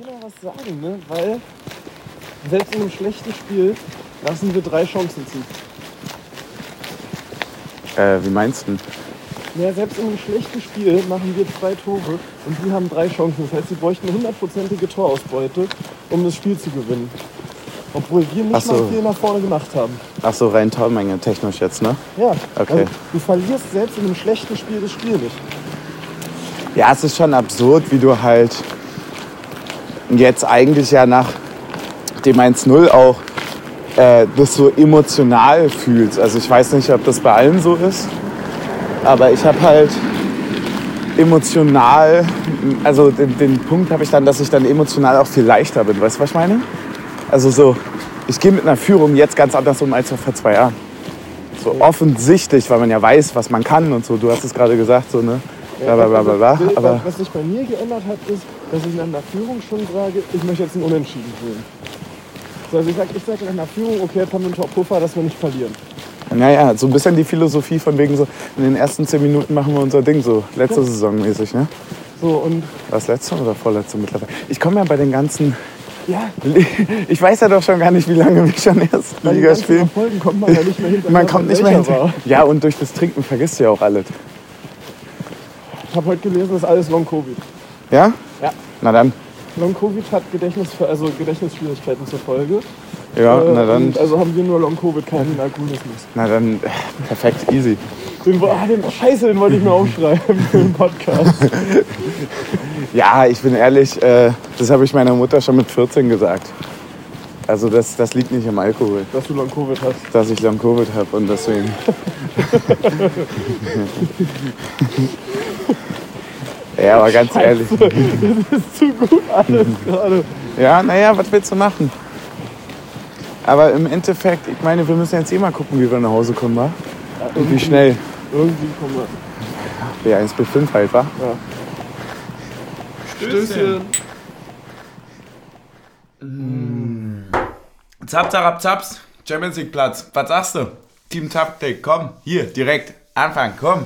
keiner was sagen, ne? Weil selbst in einem schlechten Spiel lassen wir drei Chancen zu. Äh, wie meinst du? Ja, selbst in einem schlechten Spiel machen wir zwei Tore und die haben drei Chancen. Das heißt, sie bräuchten eine hundertprozentige Torausbeute, um das Spiel zu gewinnen. Obwohl wir nicht Ach so. mal viel nach vorne gemacht haben. Ach so, rein Tormenge technisch jetzt, ne? Ja, Okay. also du verlierst selbst in einem schlechten Spiel das Spiel nicht. Ja, es ist schon absurd, wie du halt jetzt eigentlich ja nach dem 1-0 auch äh, das so emotional fühlst. Also ich weiß nicht, ob das bei allen so ist, aber ich habe halt emotional, also den, den Punkt habe ich dann, dass ich dann emotional auch viel leichter bin. Weißt du, was ich meine? Also so, ich gehe mit einer Führung jetzt ganz anders um als vor zwei Jahren. So offensichtlich, weil man ja weiß, was man kann und so. Du hast es gerade gesagt, so, ne? Bla, bla, bla, bla, bla. Also, Aber was sich bei mir geändert hat, ist, dass ich nach einer Führung schon sage, ich möchte jetzt ein Unentschieden führen. So, also ich sage ich sag nach einer Führung, okay, jetzt haben wir einen Top-Puffer, dass wir nicht verlieren. naja, so ein bisschen die Philosophie von wegen so, in den ersten zehn Minuten machen wir unser Ding so, letzte Saison mäßig, ne? So, und Was letzte oder vorletzte mittlerweile? Ich komme ja bei den ganzen, ja, ich weiß ja doch schon gar nicht, wie lange wir schon erst Liga spielen. Erfolgen kommt man ja nicht mehr hinterher. Man kommt nicht mehr welcher hinter. war. Ja, und durch das Trinken vergisst du ja auch alles. Ich habe heute gelesen, das ist alles Long-Covid. Ja? Ja. Na dann. Long-Covid hat Gedächtnis, also Gedächtnisschwierigkeiten zur Folge. Ja, Äh, na dann. Also haben wir nur Long-Covid, keinen Alkoholismus. Na dann, perfekt, easy. Den, ah, den, scheiße, den wollte ich mir aufschreiben für den Podcast. Ja, ich bin ehrlich, äh, das habe ich meiner Mutter schon mit 14 gesagt. Also das, das liegt nicht am Alkohol, Dass du Long-Covid hast. dass ich Long-Covid habe und deswegen... ja, aber ganz ehrlich. Das ist zu gut alles gerade. Ja, naja, was willst du machen? Aber im Endeffekt, ich meine, wir müssen jetzt eh mal gucken, wie wir nach Hause kommen, wa? Und wie schnell. Irgendwie kommen wir. B1 bis 5 halt, wa? Stößchen. Zap, zap, zaps. Champions League Platz. Was sagst du? Team Taktik, komm, hier, direkt. Anfang, komm.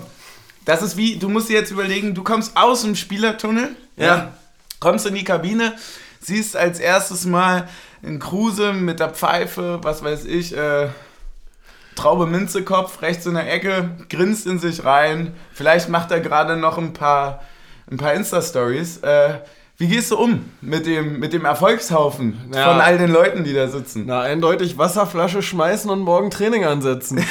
Das ist wie, du musst dir jetzt überlegen, du kommst aus dem Spielertunnel, ja. kommst in die Kabine, siehst als erstes mal einen Kruse mit der Pfeife, was weiß ich, äh, Traube Minzekopf rechts in der Ecke, grinst in sich rein. Vielleicht macht er gerade noch ein paar, ein paar Insta-Stories. Äh, wie gehst du um mit dem, mit dem Erfolgshaufen Ja. von all den Leuten, die da sitzen? Na, eindeutig Wasserflasche schmeißen und morgen Training ansetzen.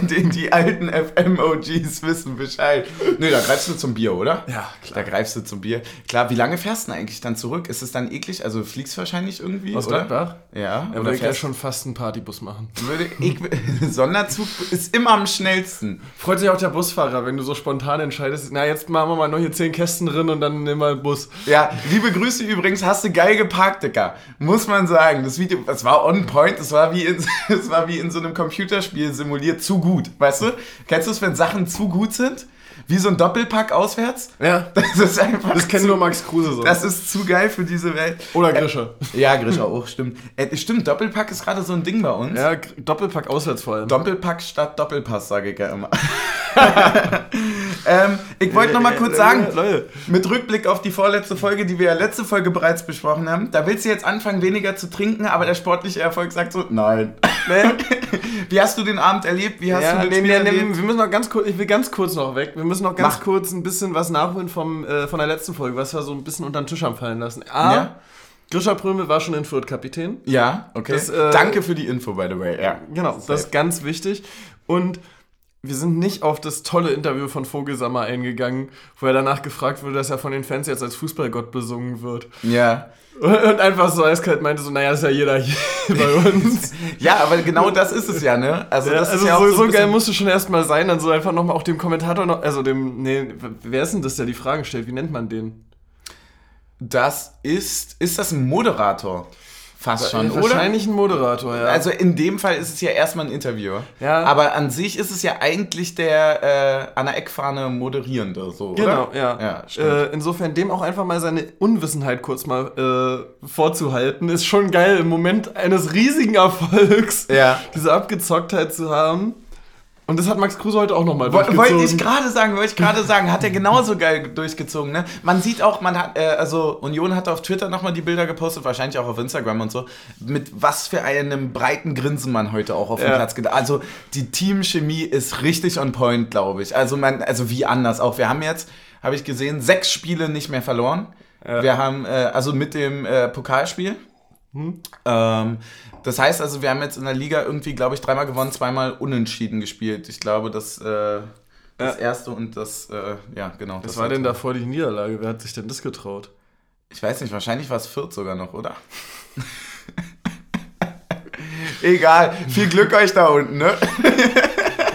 Die, die, die alten FM-OGs wissen Bescheid. Nö, da greifst du zum Bier, oder? Ja, Da greifst du zum Bier. Klar, wie lange fährst du denn eigentlich dann zurück? Ist es dann eklig? Also fliegst du wahrscheinlich irgendwie, Aus oder? Gladbach? Ja, Er oder würde ja schon fast einen Partybus machen. würde ich, Sonderzug ist immer am schnellsten. Freut sich auch der Busfahrer, wenn du so spontan entscheidest, na jetzt machen wir mal noch hier 10 Kästen drin und dann nehmen wir einen Bus. Ja, liebe Grüße übrigens, hast du geil geparkt, Dicker. Muss man sagen. Das Video, das war on point, das war wie in, das war wie in so einem Computerspiel simuliert, zu gut. Weißt du? Kennst du es, wenn Sachen zu gut sind? Wie so ein Doppelpack auswärts? Ja, Das ist einfach. das kennt nur Max Kruse so. Das ist zu geil für diese Welt. Oder Grischer. Ja, Grisha auch, stimmt. Äh, stimmt, Doppelpack ist gerade so ein Ding bei uns. Ja, Doppelpack auswärts vor allem. Doppelpack statt Doppelpass, sage ich ja immer. ähm, ich wollte noch mal kurz sagen, Leute. mit Rückblick auf die vorletzte Folge, die wir ja letzte Folge bereits besprochen haben, da willst du jetzt anfangen, weniger zu trinken, aber der sportliche Erfolg sagt so, nein. Wie hast du den Abend erlebt? Wie hast Ja, du den nee, Spiel nee, nee, erlebt? wir müssen noch ganz kurz, ich will ganz kurz noch weg. Wir müssen noch ganz Mach. kurz ein bisschen was nachholen vom, äh, von der letzten Folge, was wir so ein bisschen unter den Tisch haben fallen lassen. A, Ja? Grisha Prömel war schon in Fürth Kapitän. Ja, okay. Das, äh, Danke für die Info, by the way. Ja. Genau, das ist ganz wichtig. Und wir sind nicht auf das tolle Interview von Vogelsammer eingegangen, wo er danach gefragt wurde, dass er von den Fans jetzt als Fußballgott besungen wird. Ja. Und einfach so eiskalt meinte so, naja, ist ja jeder hier bei uns. Ja, aber genau das ist es ja, ne? Also, Ja, das also ist ja auch so, so, so ein geil musst du schon erstmal sein, dann so einfach nochmal auch dem Kommentator noch, also dem, nee, wer ist denn das, der die Fragen stellt? Wie nennt man den? Das ist, ist das ein Moderator? Fast schon, oder? Wahrscheinlich ein Moderator, ja. Also in dem Fall ist es ja erstmal ein Interviewer. Ja. Aber an sich ist es ja eigentlich der äh, an der Eckfahne moderierende, so, Genau, oder? ja. Ja, stimmt. äh, insofern dem auch einfach mal seine Unwissenheit kurz mal äh, vorzuhalten, ist schon geil im Moment eines riesigen Erfolgs, Ja. diese Abgezocktheit zu haben. Und das hat Max Kruse heute auch nochmal Wollte durchgezogen. wollte ich gerade sagen, wollte ich gerade sagen, hat er genauso geil durchgezogen. Ne? Man sieht auch, man hat, äh, also Union hat auf Twitter nochmal die Bilder gepostet, wahrscheinlich auch auf Instagram und so, mit was für einem breiten Grinsen man heute auch auf dem Ja. Platz geht. Also die Teamchemie ist richtig on point, glaube ich. Also man, also wie anders auch. Wir haben jetzt, habe ich gesehen, sechs Spiele nicht mehr verloren. Wir haben, äh, also mit dem äh, Pokalspiel. Ähm, das heißt also, wir haben jetzt in der Liga irgendwie, glaube ich, dreimal gewonnen, zweimal unentschieden gespielt. Ich glaube, das, äh, das Ja. erste und das, äh, ja, genau. Was war denn davor die Niederlage? Wer hat sich denn das getraut? Ich weiß nicht, wahrscheinlich war es Fürth sogar noch, oder? Egal, viel Glück euch da unten, ne?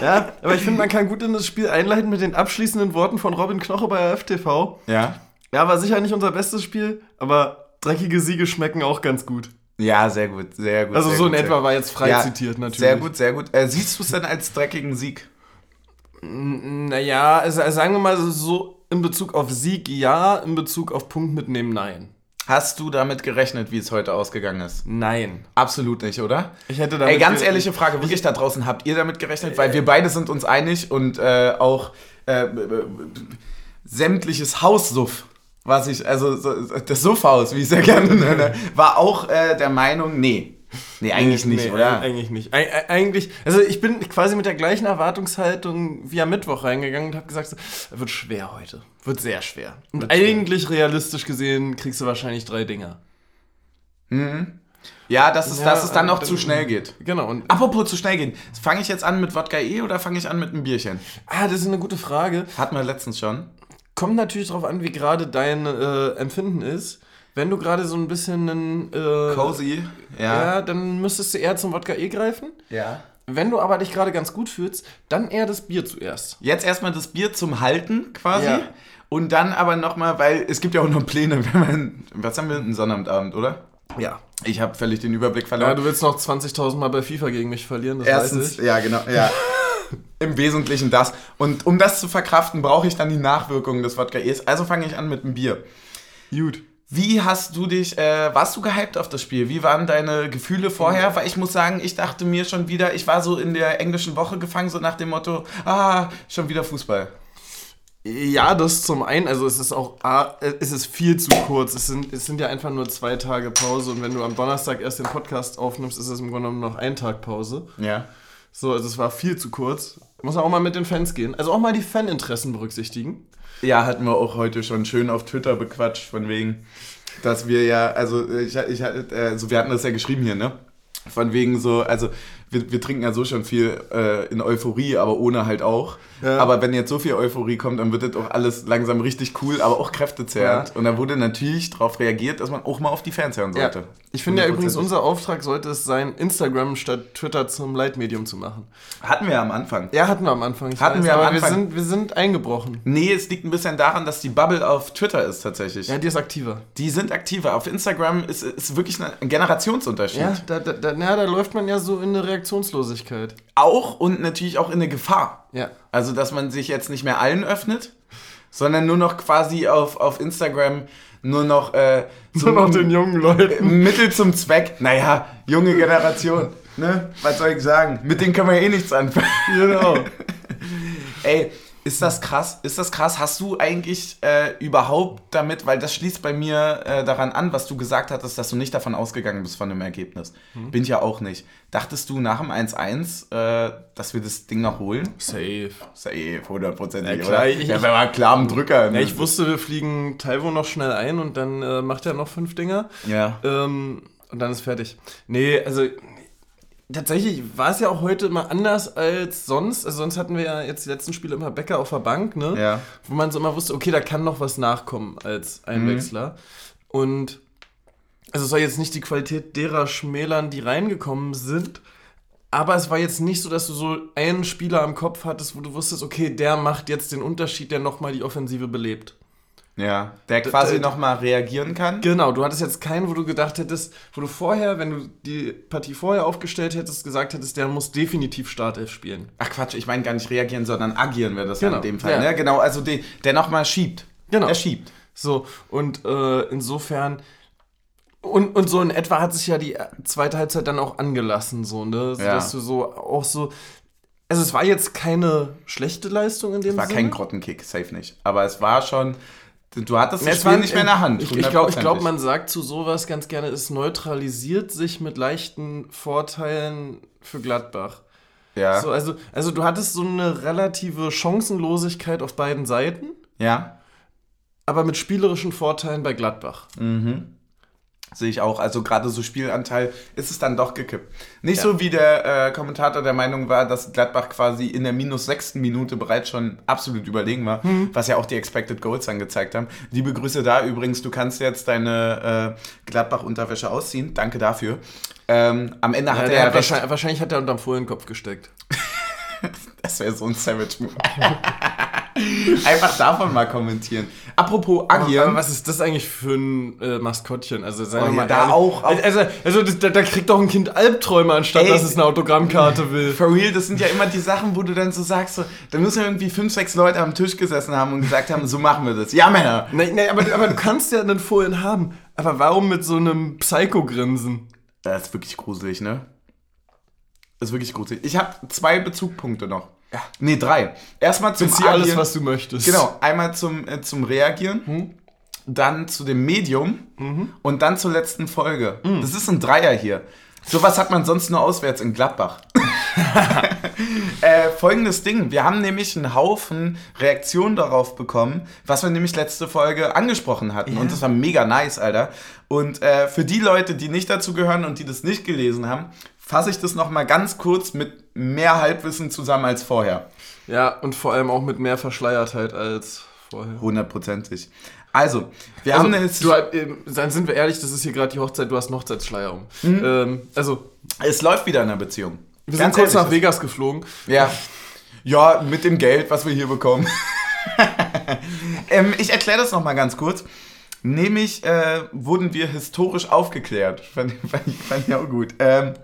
Ja, aber ich finde, man kann gut in das Spiel einleiten mit den abschließenden Worten von Robin Knoche bei FTV. Ja. Ja, war sicher nicht unser bestes Spiel, aber dreckige Siege schmecken auch ganz gut. Ja, sehr gut, sehr gut. Also sehr so gut, in etwa war jetzt frei Ja, zitiert natürlich. Sehr gut, sehr gut. Äh, siehst du es denn als dreckigen Sieg? Naja, also sagen wir mal so in Bezug auf Sieg ja, in Bezug auf Punkt mitnehmen nein. Hast du damit gerechnet, wie es heute ausgegangen ist? Nein. Absolut nicht, oder? Ich hätte damit Ey, ganz ehrliche Frage, wirklich da draußen, habt ihr damit gerechnet? Weil wir beide sind uns einig und äh, auch äh, sämtliches Haussuff, was ich, also so, das Suffhaus, wie ich es ja gerne nenne, war auch äh, der Meinung, nee. Nee, eigentlich Nee, nicht, nee, oder? Eigentlich nicht. Eig eig- eigentlich, also ich bin quasi mit der gleichen Erwartungshaltung wie am Mittwoch reingegangen und habe gesagt, so, wird schwer heute. Wird sehr schwer. Und eigentlich realistisch gesehen kriegst du wahrscheinlich drei Dinger. Ja, dass es, Ja, dass es dann äh, noch zu schnell geht. Genau. Und, Apropos zu schnell gehen, fange ich jetzt an mit Wodka E oder fange ich an mit einem Bierchen? ah, das ist eine gute Frage. Hatten wir letztens schon. Kommt natürlich darauf an, wie gerade dein äh, Empfinden ist. Wenn du gerade so ein bisschen einen, äh, Cozy, ja. ja. dann müsstest du eher zum Wodka E greifen. Ja. Wenn du aber dich gerade ganz gut fühlst, dann eher das Bier zuerst. Jetzt erstmal das Bier zum Halten quasi. Ja. Und dann aber nochmal, weil es gibt ja auch noch Pläne, wenn man. Was haben wir? Einen Sonnabendabend, oder? Ja. Ich habe völlig den Überblick Ja, verloren. du willst noch 20.000 Mal bei FIFA gegen mich verlieren, das weiß Erstens, ich. ja, genau, ja. Im Wesentlichen das. Und um das zu verkraften, brauche ich dann die Nachwirkungen des Wodka E's. Also fange ich an mit dem Bier. Gut. Wie hast du dich, äh, warst du gehypt auf das Spiel? Wie waren deine Gefühle vorher? Weil ich muss sagen, ich dachte mir schon wieder, ich war so in der englischen Woche gefangen, so nach dem Motto, ah, schon wieder Fußball. Ja, das zum einen, also es ist auch, A, es ist viel zu kurz. Es sind, es sind ja einfach nur zwei Tage Pause und wenn du am Donnerstag erst den Podcast aufnimmst, ist es im Grunde genommen noch ein Tag Pause. Ja. So, also es war viel zu kurz. Muss auch mal mit den Fans gehen. Also auch mal die Faninteressen berücksichtigen. Ja, hatten wir auch heute schon schön auf Twitter bequatscht, von wegen, dass wir ja, also ich, ich äh, so wir hatten das ja geschrieben hier, ne? Von wegen so, also wir, wir trinken ja so schon viel äh, in Euphorie, aber ohne halt auch. Ja. Aber wenn jetzt so viel Euphorie kommt, dann wird das auch alles langsam richtig cool, aber auch kräftezehrend. Ja. Und da wurde natürlich darauf reagiert, dass man auch mal auf die Fans hören sollte. Ich finde ja übrigens, 100%. unser Auftrag sollte es sein, Instagram statt Twitter zum Leitmedium zu machen. Hatten wir am Anfang. Ja, hatten wir am Anfang. Hatten wir am Anfang. Wir sind, wir sind eingebrochen. Nee, es liegt ein bisschen daran, dass die Bubble auf Twitter ist tatsächlich. Ja, die ist aktiver. Die sind aktiver. Auf Instagram ist, ist wirklich ein Generationsunterschied. Ja, da, da, da, na, da läuft man ja so in eine Reaktionslosigkeit. Auch und natürlich auch in eine Gefahr. Ja. Also, dass man sich jetzt nicht mehr allen öffnet, sondern nur noch quasi auf, auf Instagram nur noch, äh, Nur noch den jungen Leuten. Mittel zum Zweck. Naja, junge Generation. Ne? Was soll ich sagen? Mit denen können wir eh nichts anfangen. Genau. Ey, ist das krass? Ist das krass? Hast du eigentlich äh, überhaupt damit, weil das schließt bei mir äh, daran an, was du gesagt hattest, dass du nicht davon ausgegangen bist von dem Ergebnis. Mhm. Bin ich ja auch nicht. Dachtest du nach dem 1-1, äh, dass wir das Ding noch holen? Safe. Safe, hundertprozentig, Ja, klar, oder? ich- ja, wir waren klar am Drücker. ne? Ja, ich wusste, wir fliegen Taiwo noch schnell ein und dann äh, macht er noch fünf Dinger. Ja. Ähm, und dann ist fertig. Nee, also tatsächlich war es ja auch heute immer anders als sonst. Also sonst hatten wir ja jetzt die letzten Spiele immer Becker auf der Bank, ne? Ja. Wo man so immer wusste, okay, da kann noch was nachkommen als Einwechsler. Und also es soll jetzt nicht die Qualität derer schmälern, die reingekommen sind. Aber es war jetzt nicht so, dass du so einen Spieler am Kopf hattest, wo du wusstest, okay, der macht jetzt den Unterschied, der nochmal die Offensive belebt. Ja, der quasi nochmal reagieren kann. Genau, du hattest jetzt keinen, wo du gedacht hättest, wo du vorher, wenn du die Partie vorher aufgestellt hättest, gesagt hättest, der muss definitiv Startelf spielen. Ach Quatsch, ich meine gar nicht reagieren, sondern agieren wäre das ja Genau, in dem Fall. ja. Ne? Genau, also die, der nochmal schiebt. Genau. Der schiebt. So, und äh, insofern. Und, und so in etwa hat sich ja die zweite Halbzeit dann auch angelassen, so, ne? So, Ja. Dass du so auch so. Also es war jetzt keine schlechte Leistung in dem Es war Sinne. kein Grottenkick, safe nicht. Aber es war schon, du hattest das Es Spiel war- nicht mehr in der Hand. Ich, ich glaube, ich glaub, 100%. man sagt zu sowas ganz gerne, es neutralisiert sich mit leichten Vorteilen für Gladbach. Ja, So, also, also du hattest so eine relative Chancenlosigkeit auf beiden Seiten, ja. aber mit spielerischen Vorteilen bei Gladbach. Sehe ich auch. Also gerade so Spielanteil ist es dann doch gekippt. Nicht so wie der äh, Kommentator der Meinung war, dass Gladbach quasi in der minus sechsten Minute bereits schon absolut überlegen war, was ja auch die Expected Goals angezeigt haben. Liebe Grüße da übrigens, du kannst jetzt deine äh, Gladbach-Unterwäsche ausziehen. Danke dafür. Ähm, am Ende Ja, hat er hat ja wahrscheinlich, wahrscheinlich hat er unterm Fohlenkopf gesteckt. Das wäre so ein Savage-Move. Einfach davon mal kommentieren. Apropos. Aber was ist das eigentlich für ein äh, Maskottchen? Also sei Oh, doch ja, mal da ehrlich. auch- Also, also das, da, da kriegt doch ein Kind Albträume, anstatt Ey. dass es eine Autogrammkarte will. For real, das sind ja immer die Sachen, wo du dann so sagst, so, da müssen irgendwie fünf, sechs Leute am Tisch gesessen haben und gesagt haben, so machen wir das. Ja, Männer. Nein, nein, aber, aber du kannst ja einen Fohlen haben. Aber warum mit so einem Psycho-Grinsen? Das ist wirklich gruselig, ne? Das ist wirklich gruselig. Ich habe zwei Bezugpunkte noch. Ja. Nee, drei. Erstmal zum Bezieh alles, was du möchtest. Genau, einmal zum, äh, zum Reagieren, dann zu dem Medium und dann zur letzten Folge. Das ist ein Dreier hier. Sowas hat man sonst nur auswärts in Gladbach. äh, folgendes Ding. Wir haben nämlich einen Haufen Reaktionen darauf bekommen, was wir nämlich letzte Folge angesprochen hatten. Und das war mega nice, Alter. Und äh, für die Leute, die nicht dazu gehören und die das nicht gelesen haben, fasse ich das nochmal ganz kurz mit mehr Halbwissen zusammen als vorher. Ja, und vor allem auch mit mehr Verschleiertheit als vorher. Hundertprozentig. Also, wir Also, haben eine du, ähm, dann sind wir ehrlich, das ist hier gerade die Hochzeit, du hast einen Hochzeitsschleier um. Ähm, also, Es läuft wieder in der Beziehung. wir Ganz sind kurz nach Vegas geflogen. Ja. Ja, mit dem Geld, was wir hier bekommen. ähm, ich erkläre das nochmal ganz kurz. Nämlich äh, wurden wir historisch aufgeklärt. Fand, fand, fand ich auch gut. Ähm,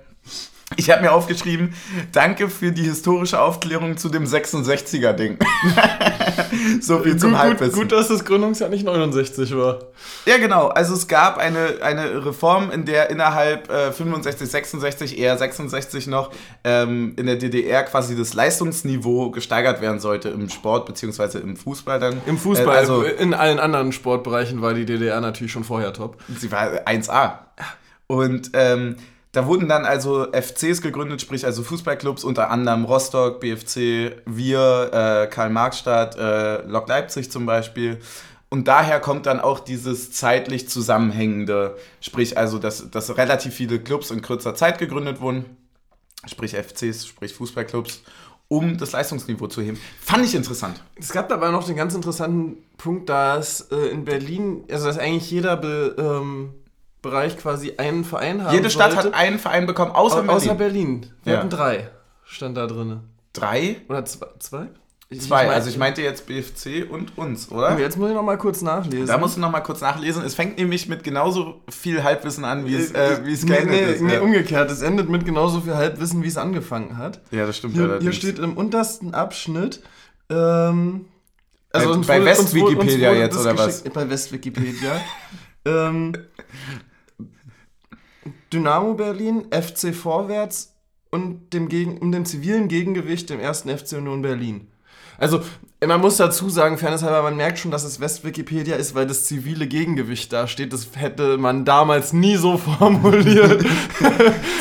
ich habe mir aufgeschrieben, danke für die historische Aufklärung zu dem 66er-Ding. so viel zum Gut, gut, Halbwissen. gut, dass das Gründungsjahr nicht 69 war. Ja, genau. Also es gab eine, eine Reform, in der innerhalb äh, 65, 66, eher 66 noch, ähm, in der DDR quasi das Leistungsniveau gesteigert werden sollte im Sport beziehungsweise im Fußball dann. Im Fußball, Äh, also in allen anderen Sportbereichen war die DDR natürlich schon vorher top. sie war 1A. Und ähm, da wurden dann also FCs gegründet, sprich also Fußballclubs, unter anderem Rostock, BFC, wir, äh, Karl-Marx-Stadt, äh, Lok Leipzig zum Beispiel. Und daher kommt dann auch dieses zeitlich zusammenhängende, sprich also, dass, dass relativ viele Clubs in kürzer Zeit gegründet wurden, sprich FCs, sprich Fußballclubs, um das Leistungsniveau zu heben. Fand ich interessant. Es gab dabei noch den ganz interessanten Punkt, dass äh, in Berlin, also dass eigentlich jeder Be, ähm, Bereich quasi einen Verein haben Jede Stadt sollte. hat einen Verein bekommen, außer Au- Berlin. Außer Berlin. Wir Ja. hatten drei, stand da drin. Drei? Oder zwei? Zwei? Ich- Zwei. also ich meinte jetzt BFC und uns, oder? Oh, Jetzt muss ich noch mal kurz nachlesen. Da musst du noch mal kurz nachlesen. Es fängt nämlich mit genauso viel Halbwissen an, wie es, äh, äh, wie es nee, geendet nee, ist. nee, ja. umgekehrt. Es endet mit genauso viel Halbwissen, wie es angefangen hat. ja, das stimmt. Hier, hier steht im untersten Abschnitt. Ähm, Bei- uns bei uns West-Wikipedia jetzt, oder was? Bei West-Wikipedia. ähm, Dynamo Berlin, FC Vorwärts und dem, Gegen um dem zivilen Gegengewicht dem ersten FC Union Berlin. Also, man muss dazu sagen, fairnesshalber, man merkt schon, dass es West-Wikipedia ist, weil das zivile Gegengewicht da steht. Das hätte man damals nie so formuliert.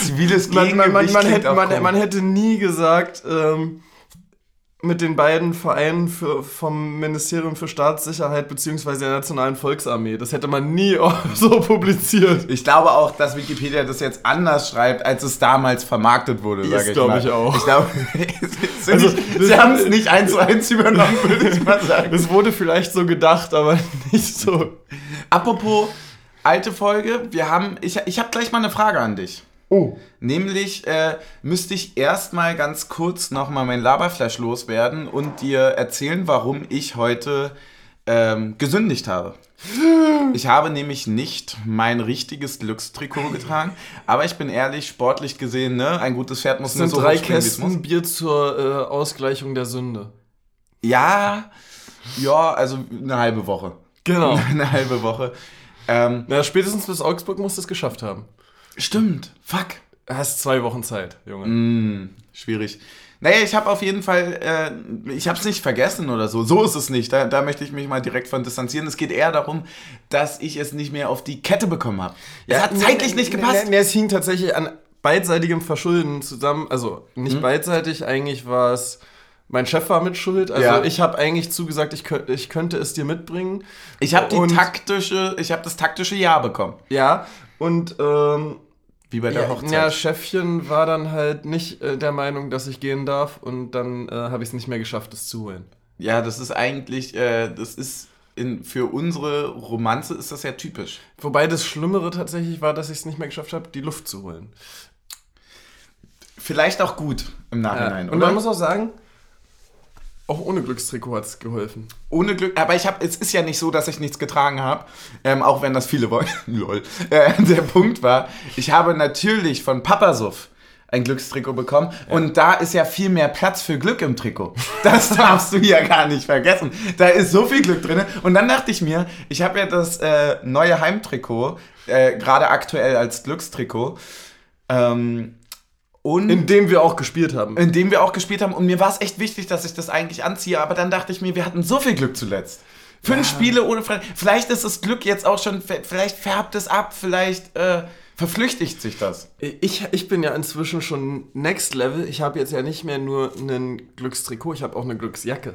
Ziviles man, man, man, Gegengewicht man, hätte, man hätte nie gesagt, ähm, mit den beiden Vereinen für, vom Ministerium für Staatssicherheit bzw. der Nationalen Volksarmee. Das hätte man nie so publiziert. Ich glaube auch, dass Wikipedia das jetzt anders schreibt, als es damals vermarktet wurde, sage ich glaub mal. ich auch. Ich glaube, sie, Also, sie haben es nicht eins zu eins übernommen, würde ich mal sagen. Das wurde vielleicht so gedacht, aber nicht so. Apropos alte Folge, wir haben, ich, ich habe gleich mal eine Frage an dich. Oh. Nämlich äh, müsste ich erstmal ganz kurz nochmal mein Laberflash loswerden und dir erzählen, warum ich heute ähm, gesündigt habe. Ich habe nämlich nicht mein richtiges Glückstrikot getragen, aber ich bin ehrlich, sportlich gesehen, ne, ein gutes Pferd muss nur so drei muss. Kästen Bier zur äh, Ausgleichung der Sünde. Ja, ja, also eine halbe Woche. Genau. Eine halbe Woche. Ähm, Na, spätestens bis Augsburg muss das geschafft haben. Stimmt, fuck. hast zwei Wochen Zeit, Junge. Mm, schwierig. Naja, ich habe auf jeden Fall, äh, ich habe es nicht vergessen oder so. So ist es nicht. Da, da möchte ich mich mal direkt von distanzieren. Es geht eher darum, dass ich es nicht mehr auf die Kette bekommen habe. es hat zeitlich nicht gepasst. Nee, nee, es hing tatsächlich an beidseitigem Verschulden zusammen. Also nicht Mhm. beidseitig, eigentlich war es. Mein Chef war mit schuld. Also Ja. ich habe eigentlich zugesagt, ich, könnt, ich könnte es dir mitbringen. Ich habe die Und- taktische, ich habe das taktische Ja bekommen. Ja. Und ähm, Wie bei der ja, Hochzeit. ja, Chefchen war dann halt nicht äh, der Meinung, dass ich gehen darf. Und dann äh, habe ich es nicht mehr geschafft, es zu holen. Ja, das ist eigentlich, äh, das ist in, für unsere Romanze ist das ja typisch. Wobei das Schlimmere tatsächlich war, dass ich es nicht mehr geschafft habe, die Luft zu holen. Vielleicht auch gut im Nachhinein, Und oder? man muss auch sagen, auch ohne Glückstrikot hat es geholfen. Ohne Glück, aber ich habe, es ist ja nicht so, dass ich nichts getragen habe, ähm, auch wenn das viele wollen. Lol. Äh, der Punkt war, ich habe natürlich von Papasuff ein Glückstrikot bekommen und da ist ja viel mehr Platz für Glück im Trikot. Das darfst du ja gar nicht vergessen. Da ist so viel Glück drin. Und dann dachte ich mir, ich habe ja das äh, neue Heimtrikot, äh, gerade aktuell als Glückstrikot. Ähm, und In dem wir auch gespielt haben. in dem wir auch gespielt haben. Und mir war es echt wichtig, dass ich das eigentlich anziehe. Aber dann dachte ich mir, wir hatten so viel Glück zuletzt. Fünf Spiele ohne Fre Vielleicht ist das Glück jetzt auch schon, vielleicht färbt es ab, vielleicht äh, verflüchtigt sich das. Ich, ich bin ja inzwischen schon next level. Ich habe jetzt ja nicht mehr nur ein Glückstrikot, ich habe auch eine Glücksjacke.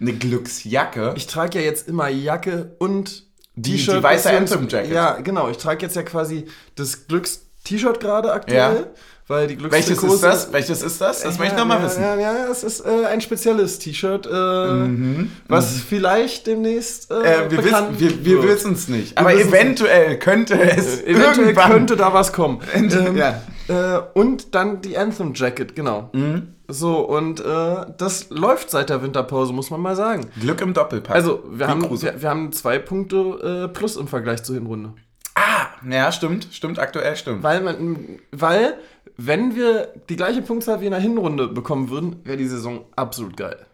Eine Glücksjacke. Ich trage ja jetzt immer Jacke und Die- T-Shirt. die weiße Anthem Jacket. Ja, genau. Ich trage jetzt ja quasi das Glücks-T-Shirt gerade aktuell. Ja. Weil die Welches Glückstrikots ist das? Welches ist das? Das möchte ich nochmal ja, wissen. Ja, ja, es ist äh, ein spezielles T-Shirt, äh, was vielleicht demnächst äh, Mhm. Äh, wir bekannt wissen, wir, wir wissen es nicht. Aber eventuell könnte es Äh, Eventuell irgendwann. könnte da was kommen. Ähm, ja. äh, und dann die Anthem Jacket, genau. Mhm. So, und das läuft seit der Winterpause, muss man mal sagen. Glück im Doppelpack. Also, wir, Wie haben, wir, wir haben zwei Punkte plus im Vergleich zur Hinrunde. ah, ja, stimmt. Stimmt, aktuell stimmt. Weil, man, weil, wenn wir die gleiche Punktzahl wie in der Hinrunde bekommen würden, wäre die Saison absolut geil.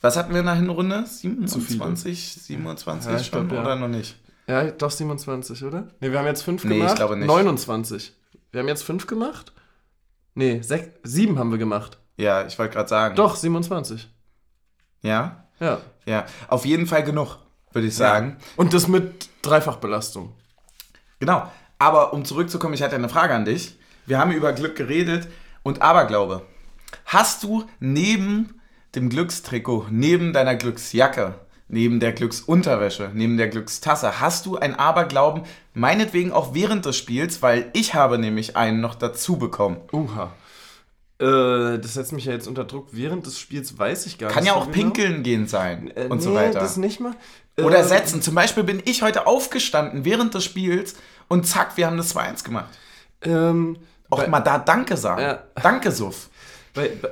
Was hatten wir in der Hinrunde? viele. 27, 27 Ja, ich schon glaub, ja. oder noch nicht? Ja, doch 27, oder? Ne, wir haben jetzt fünf Nee, ich gemacht. glaube nicht. 29. Wir haben jetzt fünf gemacht? Nee, sech, sieben haben wir gemacht. Ja, ich wollte gerade sagen. Doch, 27. Ja? Ja. Ja. Auf jeden Fall genug, würde ich sagen. Und das mit Dreifachbelastung. Genau. Aber um zurückzukommen, ich hatte eine Frage an dich. Wir haben über Glück geredet und Aberglaube. Hast du neben dem Glückstrikot, neben deiner Glücksjacke, neben der Glücksunterwäsche, neben der Glückstasse, hast du ein Aberglauben, meinetwegen auch während des Spiels, weil ich habe nämlich einen noch dazu bekommen. Uha. Äh, das setzt mich ja jetzt unter Druck. Während des Spiels weiß ich gar Kann nicht. ja so auch genau. pinkeln gehen sein Äh, und nee, so weiter. das nicht mal. Oder Äh, setzen. Zum Beispiel bin ich heute aufgestanden während des Spiels und zack, wir haben das 2-1 gemacht. Ähm, Auch bei, mal da Danke sagen. Ja. Danke, Suff. bei, bei,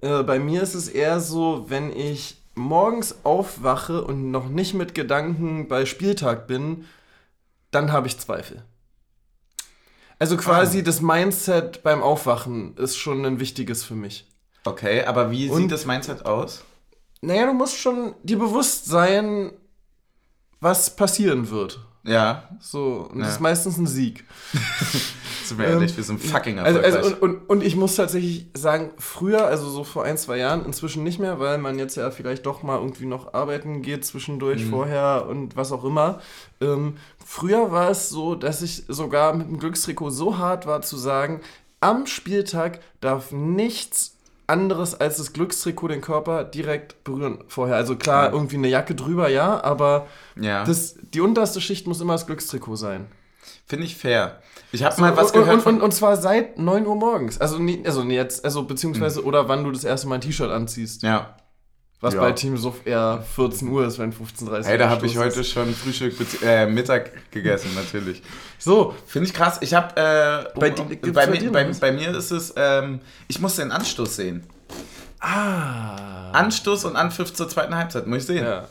äh, bei mir ist es eher so, wenn ich morgens aufwache und noch nicht mit Gedanken bei Spieltag bin, dann habe ich Zweifel. Also quasi Ah. das Mindset beim Aufwachen ist schon ein wichtiges für mich. Okay, aber wie Und- sieht das Mindset aus? Naja, du musst schon dir bewusst sein, was passieren wird. Ja, So, und Ja. das ist meistens ein Sieg. sind wir ehrlich, wir sind fucking Also, erfolgreich. also und, und, und ich muss tatsächlich sagen, früher, also so vor ein, zwei Jahren, inzwischen nicht mehr, weil man jetzt ja vielleicht doch mal irgendwie noch arbeiten geht zwischendurch, vorher und was auch immer. Ähm, früher war es so, dass ich sogar mit dem Glückstrikot so hart war zu sagen, am Spieltag darf nichts anderes als das Glückstrikot den Körper direkt berühren vorher. Also klar, Ja. irgendwie eine Jacke drüber, ja, aber ja, das, die unterste Schicht muss immer das Glückstrikot sein. finde ich fair. Ich habe mal was gehört und, und, und zwar seit 9 Uhr morgens. Also, nie, also nee, jetzt, also beziehungsweise, oder wann du das erste Mal ein T-Shirt anziehst. ja, Was Ja. bei Team Suff eher 14 Uhr ist, wenn 15.30 hey, da habe ich heute schon Frühstück, äh, Mittag gegessen, natürlich. So, Finde ich krass. Ich habe, äh, um- Bei um- gibt's bei, mir, bei, bei mir ist es, ähm, ich muss den Anstoß sehen. ah. Anstoß und Anpfiff zur zweiten Halbzeit, muss ich sehen. Ja.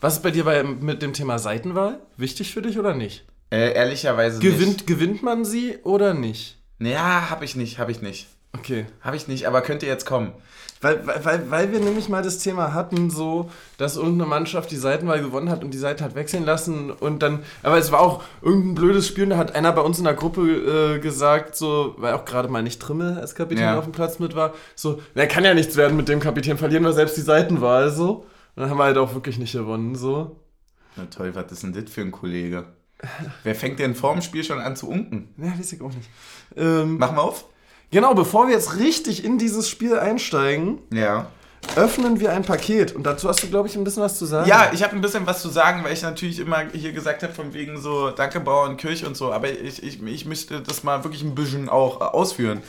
Was ist bei dir bei, mit dem Thema Seitenwahl? Wichtig für dich oder nicht? Äh, ehrlicherweise Gewinnt, nicht. gewinnt man sie oder nicht? Ja, habe ich nicht, habe ich nicht. Okay. Habe ich nicht, aber könnte jetzt kommen. Weil, weil, weil, weil wir nämlich mal das Thema hatten, so, dass irgendeine Mannschaft die Seitenwahl gewonnen hat und die Seite hat wechseln lassen und dann, aber es war auch irgendein blödes Spiel und da hat einer bei uns in der Gruppe äh, gesagt, so, weil auch gerade mal nicht Trimmel als Kapitän Ja. auf dem Platz mit war, so, der kann ja nichts werden mit dem Kapitän, verlieren wir selbst die Seitenwahl, so. Und dann haben wir halt auch wirklich nicht gewonnen, so. Na toll, was ist denn das für ein Kollege? Wer fängt denn vorm Spiel schon an zu unken? Ja, weiß ich auch nicht. Ähm, Mach mal auf. genau, bevor wir jetzt richtig in dieses Spiel einsteigen, Ja. öffnen wir ein Paket und dazu hast du, glaube ich, ein bisschen was zu sagen. Ja, ich habe ein bisschen was zu sagen, weil ich natürlich immer hier gesagt habe, von wegen so Danke Bauern, Kirche und so, aber ich, ich, ich müsste das mal wirklich ein bisschen auch ausführen.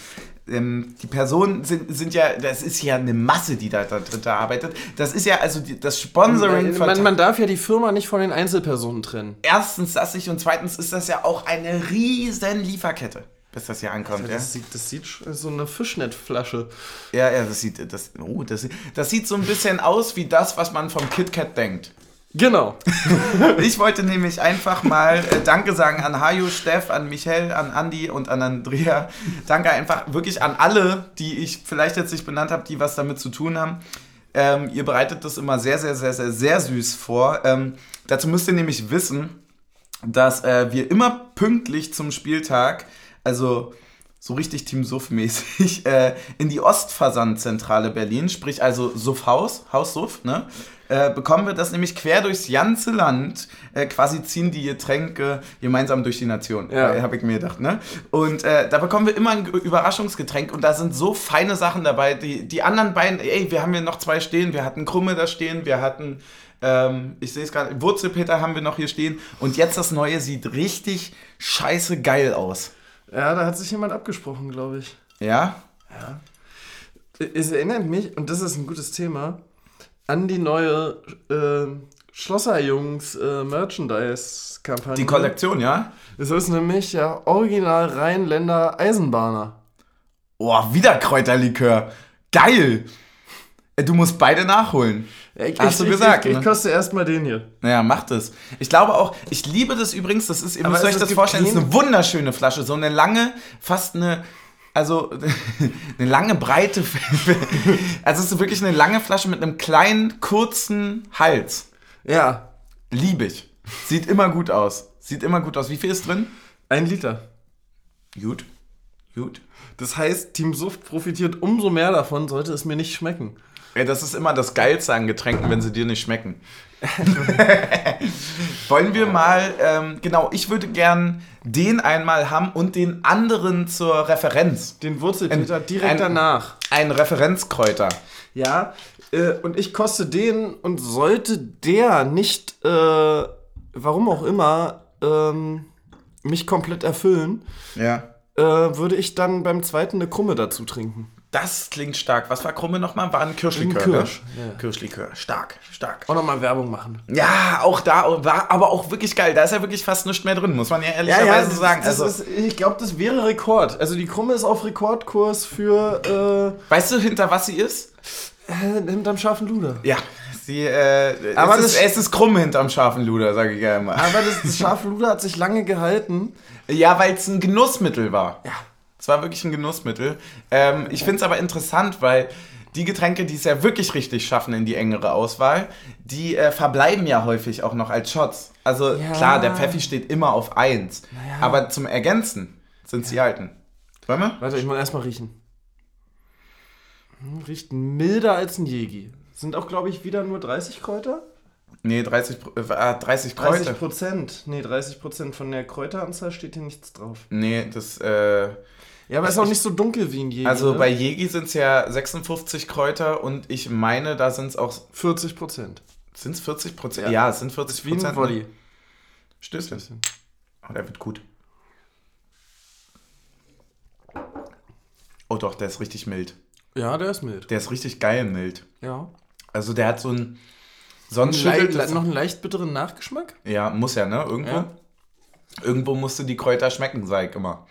Ähm, die Personen sind, sind ja, das ist ja eine Masse, die da, da drin arbeitet. Das ist ja also die, das Sponsoring von man, man darf ja die Firma nicht von den Einzelpersonen trennen. erstens das nicht und zweitens ist das ja auch eine riesen Lieferkette, bis das hier ankommt. Ja, Das, sieht, das sieht so eine Fischnettflasche. ja, ja das sieht das, oh, das, das sieht so ein bisschen aus wie das, was man vom KitKat denkt. Genau. Ich wollte nämlich einfach mal äh, Danke sagen an Hajo, Steff, an Michael, an Andi und an Andrea. Danke einfach wirklich an alle, die ich vielleicht jetzt nicht benannt habe, die was damit zu tun haben. Ähm, ihr bereitet das immer sehr, sehr, sehr, sehr, sehr süß vor. Ähm, dazu müsst ihr nämlich wissen, dass äh, wir immer pünktlich zum Spieltag, also so richtig Team Suff-mäßig, äh, in die Ostversandzentrale Berlin, sprich also Suff-Haus, Haus Suff, ne? Äh, bekommen wir das nämlich quer durchs ganze Land, äh, quasi ziehen die Getränke gemeinsam durch die Nation, Ja. äh, habe ich mir gedacht, ne? Und äh, da bekommen wir immer ein Ge- Überraschungsgetränk und da sind so feine Sachen dabei, die, die anderen beiden, ey, wir haben hier noch zwei stehen, wir hatten Krumme da stehen, wir hatten, ähm, ich sehe es gerade, Wurzelpeter haben wir noch hier stehen und jetzt das Neue sieht richtig scheiße geil aus. Ja, da hat sich jemand abgesprochen, glaube ich. Ja? Es erinnert mich, und das ist ein gutes Thema, an die neue äh, Schlosserjungs äh, Merchandise-Kampagne. Die Kollektion, ja? Es ist nämlich ja original Rheinländer Eisenbahner. Oh, wieder Kräuterlikör. Geil! Äh, Du musst beide nachholen. Ich, Hast ich, du gesagt, Ich, ich, ne? koste erstmal den hier. Naja, macht es. Ich glaube auch, ich liebe das übrigens, das ist, ihr müsst euch das vorstellen, das ist eine wunderschöne Flasche, so eine lange, fast eine, also eine lange breite, also es ist wirklich eine lange Flasche mit einem kleinen, kurzen Hals. Ja, Liebe ich. Sieht immer gut aus. Sieht immer gut aus. Wie viel ist drin? ein Liter. Gut. Gut. Das heißt, Team Suft profitiert umso mehr davon, sollte es mir nicht schmecken. Ja, das ist immer das Geilste an Getränken, wenn sie dir nicht schmecken. Wollen wir mal, ähm, genau, ich würde gern den einmal haben und den anderen zur Referenz. Den Wurzelpeter Ein- direkt ein- danach. Ein Referenzkräuter. Ja, äh, und ich koste den und sollte der nicht, äh, warum auch immer, ähm, mich komplett erfüllen, Ja. äh, würde ich dann beim zweiten eine Krumme dazu trinken. Das klingt stark. Was war Krumme nochmal? War ein Kirschlikör. Ein Kirsch, ne? ja. Kirschlikör. Stark, stark. Auch nochmal Werbung machen. Ja, auch da war aber auch wirklich geil. Da ist ja wirklich fast nichts mehr drin, muss man ja ehrlicherweise sagen. Das also, ist, ich glaube, das wäre Rekord. Also die Krumme ist auf Rekordkurs für weißt du, hinter was sie ist? äh, äh, hinterm scharfen Luder. Ja, sie, äh, Aber es, ist, das- es ist krumm hinterm scharfen Luder, sage ich ja immer. Aber das, das scharfe Luder hat sich lange gehalten. Ja, weil es ein Genussmittel war. Ja. Es war wirklich ein Genussmittel. Ähm, ich finde es aber interessant, weil die Getränke, die es ja wirklich richtig schaffen in die engere Auswahl, die äh, verbleiben ja häufig auch noch als Shots. Also Ja. klar, der Pfeffi steht immer auf 1. Naja. Aber zum Ergänzen sind sie alten. Wollen wir? Warte, ich muss erstmal riechen. Hm, Riecht milder als ein Jegi. Sind auch, glaube ich, wieder nur 30 Kräuter? Nee, 30, Pro- äh, 30 Kräuter. 30 Prozent. Nee, 30 Prozent von der Kräuteranzahl steht hier nichts drauf. Nee, das, äh, Ja, aber ist auch nicht so dunkel wie ein Jegi. also ne? bei Jegi sind es ja 56 Kräuter und ich meine, da sind es auch, 40 Prozent. sind es 40 Prozent? Ja. Ja. es sind 40 Wie ein Prozent. Volley. Stößchen. Oh, der wird gut. Oh doch, der ist richtig mild. Ja, der ist mild. Der ist richtig geil mild. Ja. Also der hat so ein... Ein Sonst schüttelt es- noch einen leicht bitteren Nachgeschmack? Ja, muss ja, ne? Irgendwo. Ja. Irgendwo musste die Kräuter schmecken, sag ich immer.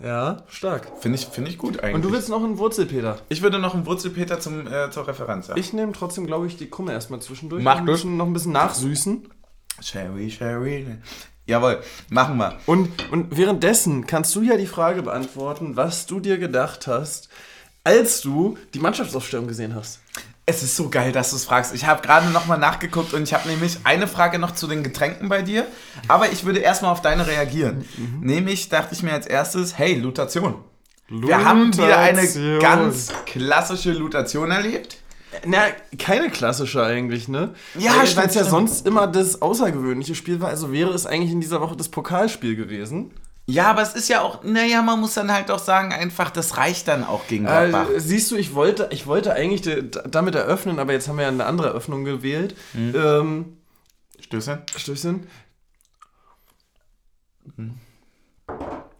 Ja, stark. Finde ich, finde ich gut eigentlich. Und du willst noch einen Wurzelpeter? ich würde noch einen Wurzelpeter zum, äh, zur Referenz, ja. Ich nehme trotzdem, glaube ich, die Krumme erstmal zwischendurch. Mach Noch ein das. bisschen- Noch ein bisschen nachsüßen. Sherry, Sherry. Jawohl, machen wir. Und, und währenddessen kannst du ja die Frage beantworten, was du dir gedacht hast, als du die Mannschaftsaufstellung gesehen hast. Es ist so geil, dass du es fragst. Ich habe gerade nochmal nachgeguckt und ich habe nämlich eine Frage noch zu den Getränken bei dir. Aber ich würde erstmal auf deine reagieren. Nämlich dachte ich mir als erstes, hey, Lutation. Wir haben wieder eine Lutation. ganz klassische Lutation erlebt. Na, keine klassische eigentlich, ne? Ja, Weil es ja sonst immer das außergewöhnliche Spiel war. Also wäre es eigentlich in dieser Woche das Pokalspiel gewesen. Ja, aber es ist ja auch, naja, man muss dann halt auch sagen, einfach, das reicht dann auch gegen Gladbach. Äh, siehst du, ich wollte, ich wollte eigentlich de, damit eröffnen, aber jetzt haben wir ja eine andere Eröffnung gewählt. Mhm. Ähm, Stöße? Stößchen.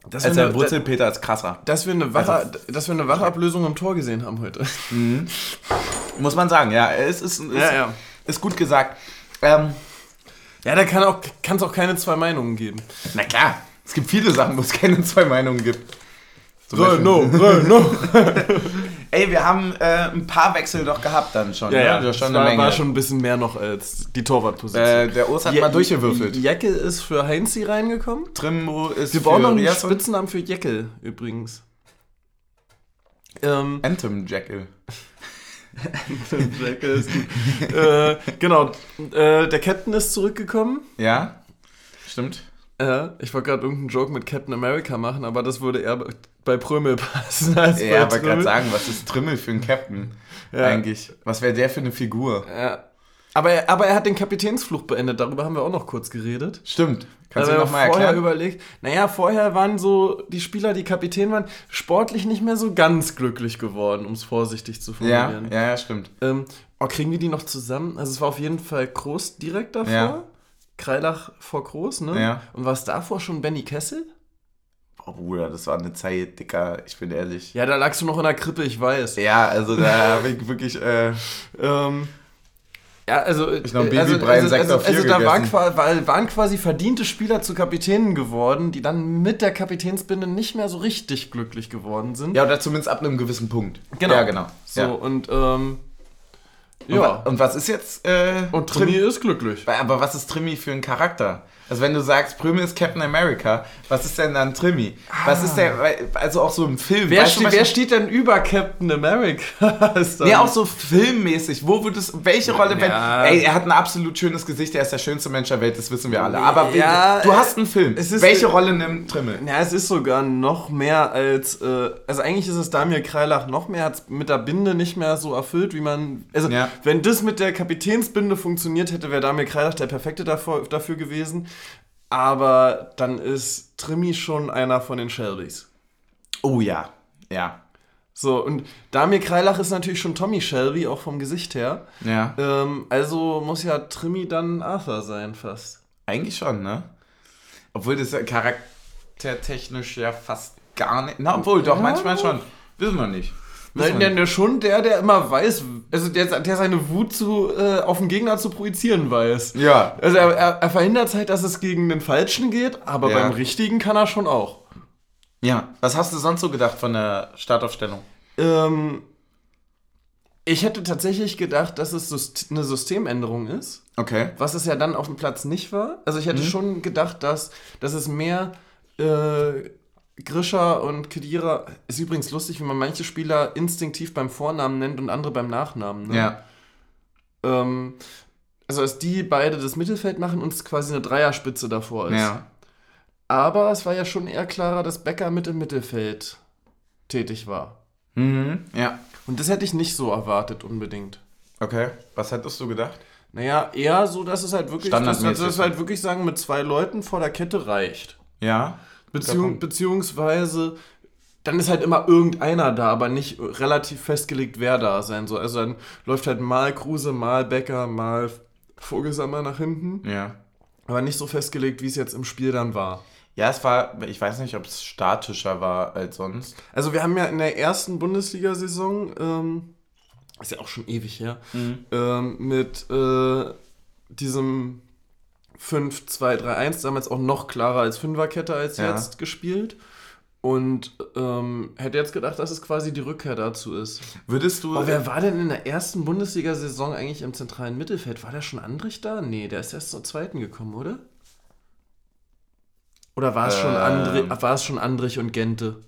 Dass Also wir, der eine, Wurzelpeter ist krasser. dass, wir eine wache, dass wir eine Wachablösung im Tor gesehen haben heute. Muss man sagen, ja. Es ist, ist, Ja, ja. ist gut gesagt. Ähm, Ja, da kann auch, es auch keine zwei Meinungen geben. na klar, es gibt viele Sachen, wo es keine zwei Meinungen gibt. Zum Beispiel- no. Ey, wir haben äh, ein paar Wechsel doch gehabt dann schon. Ja, ne? ja, Das schon war, Menge. war schon ein bisschen mehr noch als die Torwartposition. äh, der Urs hat Je- mal durchgewürfelt. Jeckel ist für Heinzi reingekommen. Trimbo ist Wir brauchen noch einen Riasson. Spitznamen für Jeckel übrigens. Ähm, Anthem Jekyll. Jeckel ist gut. äh, genau, äh, der Captain ist zurückgekommen. Ja, stimmt. Äh, ich wollte gerade irgendeinen Joke mit Captain America machen, aber das würde eher bei Prömel passen als Ja, bei aber gerade Trümmel. sagen, was ist Trimmel für ein Captain Ja. eigentlich? Was wäre der für eine Figur? Ja. Aber, er, aber er hat den Kapitänsfluch beendet, darüber haben wir auch noch kurz geredet. Stimmt. Kannst du Aber noch mal vorher erklären? überlegt, naja, vorher waren so die Spieler, die Kapitän waren, sportlich nicht mehr so ganz glücklich geworden, um es vorsichtig zu Ja, formulieren. ja, ja, stimmt. Ähm, oh, kriegen wir die noch zusammen? Also es war auf jeden Fall Kroos direkt davor. Ja. Kreilach vor Kroos, ne? Ja. Und war es davor schon Benny Kessel? Oh Bruder, das war eine Zeit, Dicker, ich bin ehrlich. Ja, da lagst du noch in der Krippe, ich weiß. Ja, also da habe ich wirklich, äh, Ähm, ja, also, Ich noch äh, also, Babybrei also, also, Sektor also 4 da war qua- weil- waren quasi verdiente Spieler zu Kapitänen geworden, die dann mit der Kapitänsbinde nicht mehr so richtig glücklich geworden sind. ja, oder zumindest ab einem gewissen Punkt. Genau. Ja, genau. So, ja. und ähm, Und, ja. wa- und was ist jetzt, äh, Und Trimi ist glücklich. Aber was ist Trimi für ein Charakter? Also wenn du sagst, Prümi ist Captain America, was ist denn dann Trimi? Was ist der, weil- also auch so im Film. Wer, ste wer steht denn über Captain America? Ist Nee, auch so filmmäßig. Wo würdest welche Rolle, wenn. Ja. Ey, er hat ein absolut schönes Gesicht, er ist der schönste Mensch der Welt, das wissen wir alle. Aber Ja, du hast einen Film. es welche Rolle nimmt Trimmel? Ja, es ist sogar noch mehr als. Äh, also, eigentlich ist es Damir Kreilach noch mehr, hat es mit der Binde nicht mehr so erfüllt, wie man. Also, Ja. wenn das mit der Kapitänsbinde funktioniert hätte, wäre Damir Kreilach der perfekte dafür, dafür gewesen. Aber dann ist Trimi schon einer von den Shelbys. Oh ja. Ja. So, und Damir Kreilach ist natürlich schon Tommy Shelby, auch vom Gesicht her. Ja. Ähm, also muss ja Trimi dann Arthur sein, fast. Eigentlich schon, ne? Obwohl das ja charaktertechnisch ja fast gar nicht. Na, obwohl, doch, manchmal schon. Wissen wir nicht. Nein, der, der schon der, der immer weiß, also der, der seine Wut zu, äh, auf den Gegner zu projizieren weiß. Ja. Also er, er, er verhindert halt, dass es gegen den Falschen geht, aber Ja. beim Richtigen kann er schon auch. Ja. Was hast du sonst so gedacht von der Startaufstellung? Ähm, ich hätte tatsächlich gedacht, dass es eine Systemänderung ist, Okay. was es ja dann auf dem Platz nicht war. Also ich hätte schon gedacht, dass, dass es mehr äh, Grisha und Kedira. Ist übrigens lustig, wie man manche Spieler instinktiv beim Vornamen nennt und andere beim Nachnamen. Ne? Ja. Ähm, also, dass die beide das Mittelfeld machen und es quasi eine Dreierspitze davor ist. Ja. Aber es war ja schon eher klarer, dass Becker mit im Mittelfeld tätig war. Mhm. Ja. Und das hätte ich nicht so erwartet unbedingt. Okay. Was hättest du gedacht? Naja, eher so, dass es halt wirklich, dass, dass wir halt wirklich sagen, mit zwei Leuten vor der Kette reicht. Ja. Beziehung, beziehungsweise, dann ist halt immer irgendeiner da, aber nicht relativ festgelegt, wer da sein soll. Also dann läuft halt mal Kruse, mal Becker, mal Vogelsammer nach hinten. Ja. Aber nicht so festgelegt, wie es jetzt im Spiel dann war. Ja, es war, ich weiß nicht, ob es statischer war als sonst. Also wir haben ja in der ersten Bundesliga-Saison, ähm, ist ja auch schon ewig her, ähm, mit äh, diesem 5-2-3-1, damals auch noch klarer als Fünferkette als Ja. jetzt gespielt. Und ähm, hätte jetzt gedacht, dass es quasi die Rückkehr dazu ist. Würdest du. Aber wer war denn in der ersten Bundesliga-Saison eigentlich im zentralen Mittelfeld? War der schon Andrich da? Nee, der ist erst zur zweiten gekommen, oder? Oder war es schon, Ähm. Andri war es schon Andrich und Gente?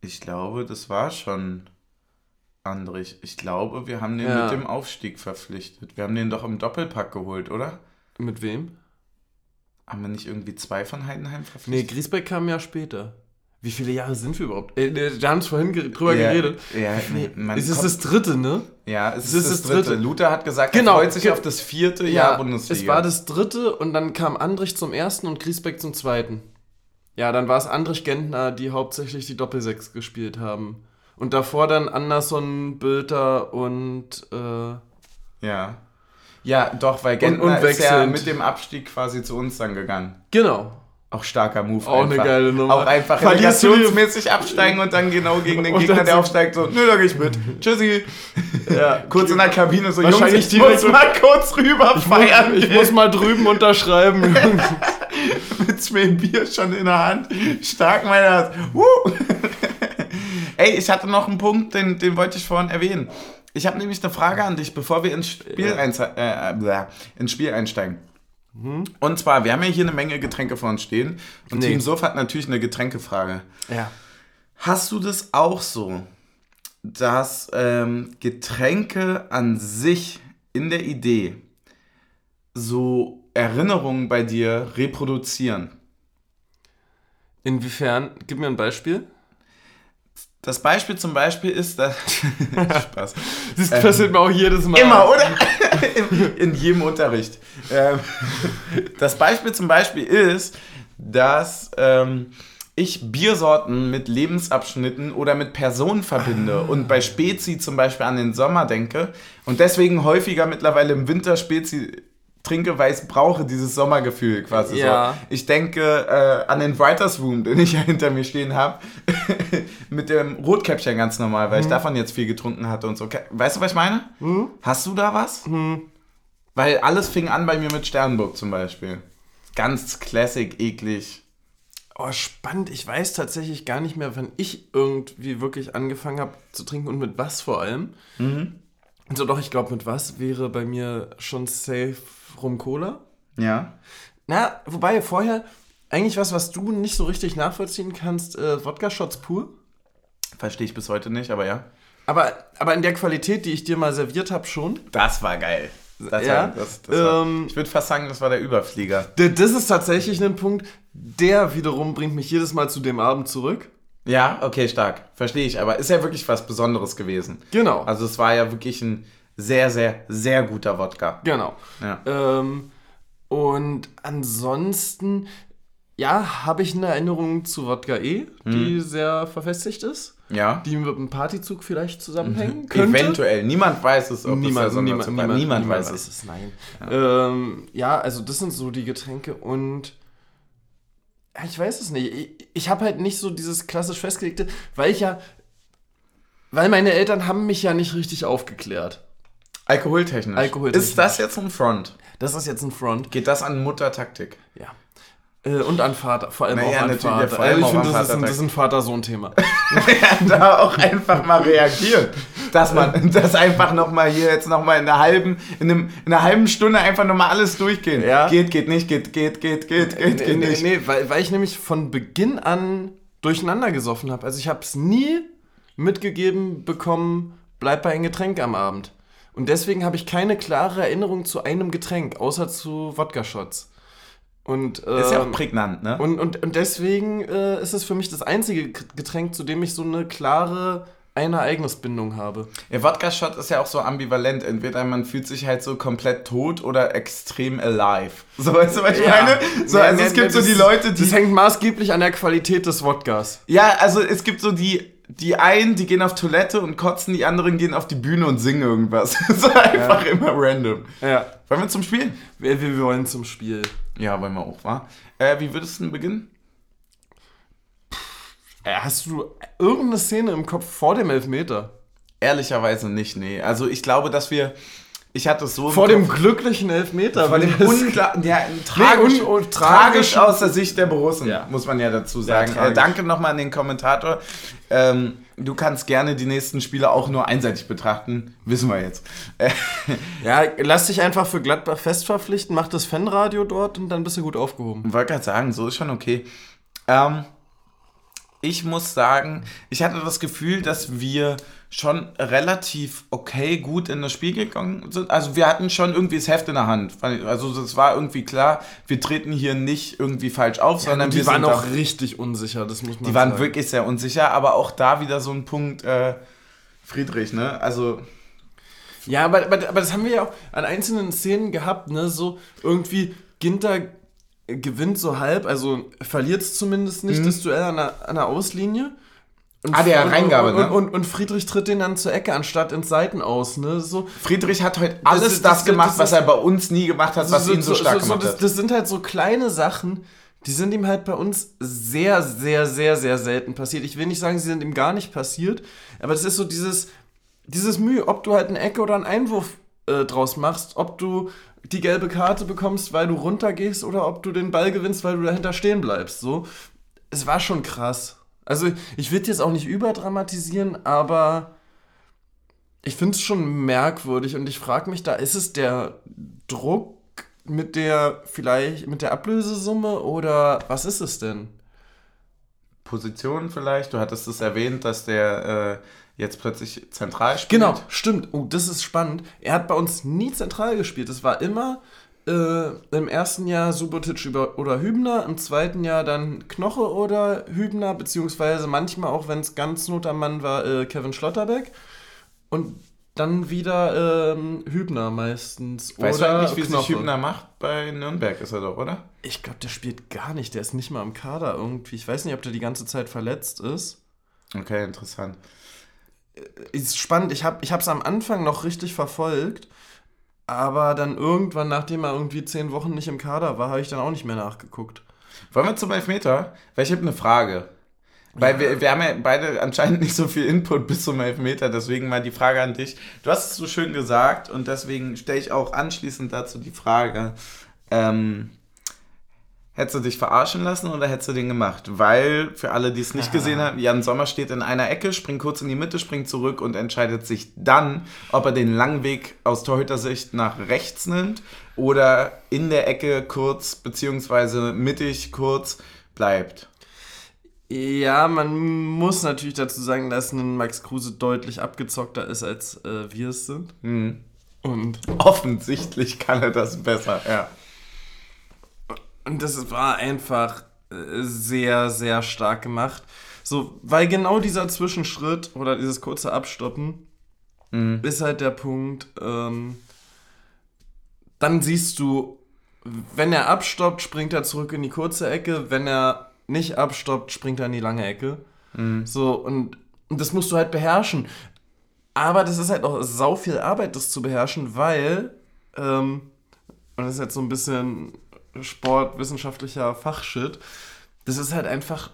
Ich glaube, das war schon Andrich. Ich glaube, wir haben den Ja. mit dem Aufstieg verpflichtet. Wir haben den doch im Doppelpack geholt, oder? Mit wem? Haben wir nicht irgendwie zwei von Heidenheim Nee, verpflichtet? Griesbeck kam ja später. Wie viele Jahre sind wir überhaupt? Äh, wir haben es vorhin drüber ja, geredet. Ja, man Es ist das dritte, ne? ja, es es ist, das das dritte. dritte. Luther hat gesagt, Genau, er freut sich auf das vierte Jahr Bundesliga. es war das dritte und dann kam Andrich zum ersten und Griesbeck zum zweiten. Ja, dann war es Andrich Gentner, die hauptsächlich die Doppelsechs gespielt haben. Und davor dann Anderson, Bülter und äh, Ja. Ja, doch, weil Gentner und ist ja mit dem Abstieg quasi zu uns dann gegangen. genau. Auch starker Move. Auch eine einfach. geile Nummer. Auch einfach relegationsmäßig absteigen und dann genau gegen den Und Gegner, der aufsteigt, so, nö, da geh ich mit. Tschüssi. Ja, Kurz in der Kabine so, Jungs, ich muss mal kurz rüber feiern. ich muss mal drüben unterschreiben. mit zwei Bier schon in der Hand. Stark, meiner. Woo. Ey, ich hatte noch einen Punkt, den, den wollte ich vorhin erwähnen. Ich habe nämlich eine Frage an dich, bevor wir ins Spiel, äh, äh, ins Spiel einsteigen. Und zwar, wir haben ja hier eine Menge Getränke vor uns stehen. Und Nee. Team Sof hat natürlich eine Getränkefrage. ja. Hast du das auch so, dass ähm, Getränke an sich in der Idee so Erinnerungen bei dir reproduzieren? Inwiefern? Gib mir ein Beispiel. Das Beispiel zum Beispiel ist, dass. Spaß. Das passiert mir auch jedes Mal. Immer, oder? in, in jedem Unterricht. Ähm, das Beispiel zum Beispiel ist, dass ähm, ich Biersorten mit Lebensabschnitten oder mit Personen verbinde und bei Spezi zum Beispiel an den Sommer denke und deswegen häufiger mittlerweile im Winter Spezi trinke, weil ich brauche dieses Sommergefühl quasi Ja. so. Ich denke äh, an den Writers Room, den ich ja hinter mir stehen habe, mit dem Rotkäppchen ganz normal, weil ich davon jetzt viel getrunken hatte und so. Weißt du, was ich meine? Hast du da was? Weil alles fing an bei mir mit Sternburg zum Beispiel. Ganz classic, eklig. Oh, spannend. Ich weiß tatsächlich gar nicht mehr, wann ich irgendwie wirklich angefangen habe zu trinken und mit was vor allem. Also doch, ich glaube, mit was wäre bei mir schon safe Rum Cola. Ja. Na, wobei vorher eigentlich was, was du nicht so richtig nachvollziehen kannst, äh, Wodka-Shots pur. Verstehe ich bis heute nicht, aber ja. Aber, aber in der Qualität, die ich dir mal serviert habe, schon. Das war geil. Das Ja, war, das, das war, ähm, ich würde fast sagen, das war der Überflieger. Das ist tatsächlich ein Punkt, der wiederum bringt mich jedes Mal zu dem Abend zurück. Ja, okay, stark. Verstehe ich. Aber ist ja wirklich was Besonderes gewesen. Genau. Also es war ja wirklich ein sehr, sehr, sehr guter Wodka. Genau. Ja. Ähm, und ansonsten, ja, habe ich eine Erinnerung zu Wodka E, die sehr verfestigt ist, Ja. die mit einem Partyzug vielleicht zusammenhängen könnte. Eventuell. Niemand weiß es, ob Niemand, es der niemand, niemand, niemand, niemand weiß es. es. Nein. Ja. Ähm, ja, also das sind so die Getränke und ja, ich weiß es nicht. Ich, ich habe halt nicht so dieses klassisch festgelegte, weil ich ja, weil meine Eltern haben mich ja nicht richtig aufgeklärt. Alkoholtechnisch. Alkoholtechnisch. Ist das jetzt ein Front? Das ist jetzt ein Front. Geht das an Muttertaktik? Ja. Äh, und an Vater, vor allem Naja, auch an ja, Vater. vor allem also ich auch finde, das, ist ein- Vater. das ist ein Vater-Sohn-Thema. da auch einfach mal reagieren. Dass man das einfach nochmal hier jetzt nochmal in einer halben, in, einem, in einer halben Stunde einfach nochmal alles durchgehen. Ja. Geht, geht nicht, geht, geht, geht, geht, geht, nee, geht nee, nicht. nee, weil, weil ich nämlich von Beginn an durcheinander gesoffen habe. Also ich habe es nie mitgegeben bekommen, bleib bei ein Getränk am Abend. Und deswegen habe ich keine klare Erinnerung zu einem Getränk, außer zu Wodka-Shots. Und, Ist ja auch ähm, prägnant, ne? und, und, und deswegen äh, ist es für mich das einzige Getränk, zu dem ich so eine klare eine Ereignisbindung habe. Der Wodka-Shot ist ja auch so ambivalent. Entweder man fühlt sich halt so komplett tot oder extrem alive. So, weißt du, was ich meine? So, Nee, also nee, es gibt nee, so das- die Leute, die... Das hängt maßgeblich an der Qualität des Wodkas. Ja, also es gibt so die, die einen, die gehen auf Toilette und kotzen, die anderen gehen auf die Bühne und singen irgendwas. so einfach immer random. Ja. Wollen wir zum Spiel? Wir, wir wollen zum Spiel. Ja, wollen wir auch, wa? Äh, wie würdest du denn beginnen? Äh, Hast du irgendeine Szene im Kopf vor dem Elfmeter? Ehrlicherweise nicht, nee. Also ich glaube, dass wir. Ich hatte es so. Vor dem Kopf- glücklichen Elfmeter. Dem weil das- unklar, ja, tragisch, un- un- tragisch aus der Sicht der Borussen, Ja. muss man ja dazu sagen. äh, tragisch. danke nochmal an den Kommentator. Ähm, du kannst gerne die nächsten Spiele auch nur einseitig betrachten. Wissen wir jetzt. Ja, lass dich einfach für Gladbach fest verpflichten, mach das Fanradio dort und dann bist du gut aufgehoben. wollte gerade sagen, so ist schon okay. Ähm, ich muss sagen, ich hatte das Gefühl, dass wir schon relativ okay gut in das Spiel gegangen sind. Also wir hatten schon irgendwie das Heft in der Hand. Also das war irgendwie klar, wir treten hier nicht irgendwie falsch auf, sondern wir die waren sind auch da- richtig unsicher, das muss man Die waren sagen. wirklich sehr unsicher, aber auch da wieder so ein Punkt, äh, Friedrich, ne? Also, Ja, aber, aber, aber das haben wir ja auch an einzelnen Szenen gehabt, ne? So irgendwie Ginter gewinnt so halb, also verliert es zumindest nicht, das Duell an der, an der Auslinie. Und, Mhm. Ah, der und, Reingabe, und, ne? und, und Friedrich tritt den dann zur Ecke anstatt ins Seiten aus, ne? So, Friedrich hat heute alles ist- das, das- gemacht, das was er bei uns nie gemacht hat, was ihn so stark gemacht das, hat. das sind halt so kleine Sachen, die sind ihm halt bei uns sehr, sehr, sehr, sehr selten passiert. Ich will nicht sagen, sie sind ihm gar nicht passiert, aber es ist so dieses, dieses Mühe, ob du halt eine Ecke oder einen Einwurf äh, draus machst, ob du die gelbe Karte bekommst, weil du runtergehst oder ob du den Ball gewinnst, weil du dahinter stehen bleibst. So, es war schon krass. Also ich will jetzt auch nicht überdramatisieren, aber ich finde es schon merkwürdig und ich frage mich da, ist es der Druck mit der vielleicht mit der Ablösesumme oder was ist es denn? Position vielleicht, du hattest es erwähnt, dass der äh, jetzt plötzlich zentral spielt. Genau, stimmt. Oh, das ist spannend. Er hat bei uns nie zentral gespielt. Es war immer äh, im ersten Jahr Subotic oder Hübner, im zweiten Jahr dann Knoche oder Hübner, beziehungsweise manchmal auch, wenn es ganz not am Mann war, äh, Kevin Schlotterbeck. Und dann wieder ähm, Hübner meistens. Weißt oder du eigentlich, wie sich Knoche. Hübner macht? Bei Nürnberg ist er doch, oder? Ich glaube, der spielt gar nicht. Der ist nicht mal im Kader irgendwie. Ich weiß nicht, ob der die ganze Zeit verletzt ist. Okay, interessant. Ist spannend. Ich habe es am Anfang noch richtig verfolgt. Aber dann irgendwann, nachdem er irgendwie zehn Wochen nicht im Kader war, habe ich dann auch nicht mehr nachgeguckt. Wollen wir zum Elfmeter? Weil ich habe eine Frage. Weil wir, wir haben ja beide anscheinend nicht so viel Input bis zum Elfmeter, deswegen mal die Frage an dich. Du hast es so schön gesagt und deswegen stelle ich auch anschließend dazu die Frage, ähm, hättest du dich verarschen lassen oder hättest du den gemacht? Weil, für alle, die es nicht gesehen haben, Jan Sommer steht in einer Ecke, springt kurz in die Mitte, springt zurück und entscheidet sich dann, ob er den langen Weg aus Torhütersicht nach rechts nimmt oder in der Ecke kurz, beziehungsweise mittig kurz bleibt. Ja, man muss natürlich dazu sagen, dass ein Max Kruse deutlich abgezockter ist, als äh, wir es sind. Mhm. Und, Offensichtlich kann er das besser, ja. Und das war einfach äh, sehr, sehr stark gemacht. So, weil genau dieser Zwischenschritt oder dieses kurze Abstoppen Mhm. ist halt der Punkt, ähm, dann siehst du, wenn er abstoppt, springt er zurück in die kurze Ecke, wenn er nicht abstoppt, springt er in die lange Ecke. So, und, und das musst du halt beherrschen. Aber das ist halt auch sau viel Arbeit, das zu beherrschen, weil, ähm, und das ist jetzt so ein bisschen sportwissenschaftlicher Fachshit, das ist halt einfach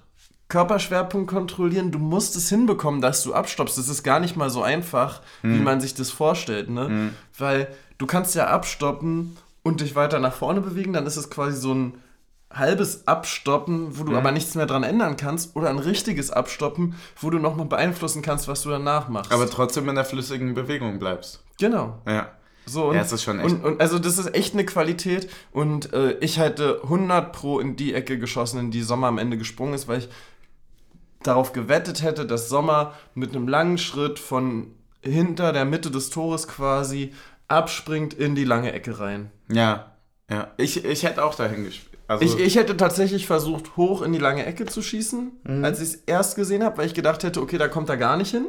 Körperschwerpunkt kontrollieren. Du musst es hinbekommen, dass du abstoppst. Das ist gar nicht mal so einfach, wie man sich das vorstellt, ne? Weil du kannst ja abstoppen und dich weiter nach vorne bewegen, dann ist es quasi so ein halbes Abstoppen, wo du aber nichts mehr dran ändern kannst, oder ein richtiges Abstoppen, wo du nochmal beeinflussen kannst, was du danach machst. Aber trotzdem in der flüssigen Bewegung bleibst. genau. Ja. So, und, Ja, es ist schon echt- Und, und also das ist echt eine Qualität und äh, ich hätte 100 pro in die Ecke geschossen, in die Sommer am Ende gesprungen ist, weil ich darauf gewettet hätte, dass Sommer mit einem langen Schritt von hinter der Mitte des Tores quasi abspringt in die lange Ecke rein. Ja. Ja. Ich, ich hätte auch dahin gespielt. Also, Ich, ich hätte tatsächlich versucht, hoch in die lange Ecke zu schießen, Mhm. als ich es erst gesehen habe, weil ich gedacht hätte, okay, da kommt er gar nicht hin.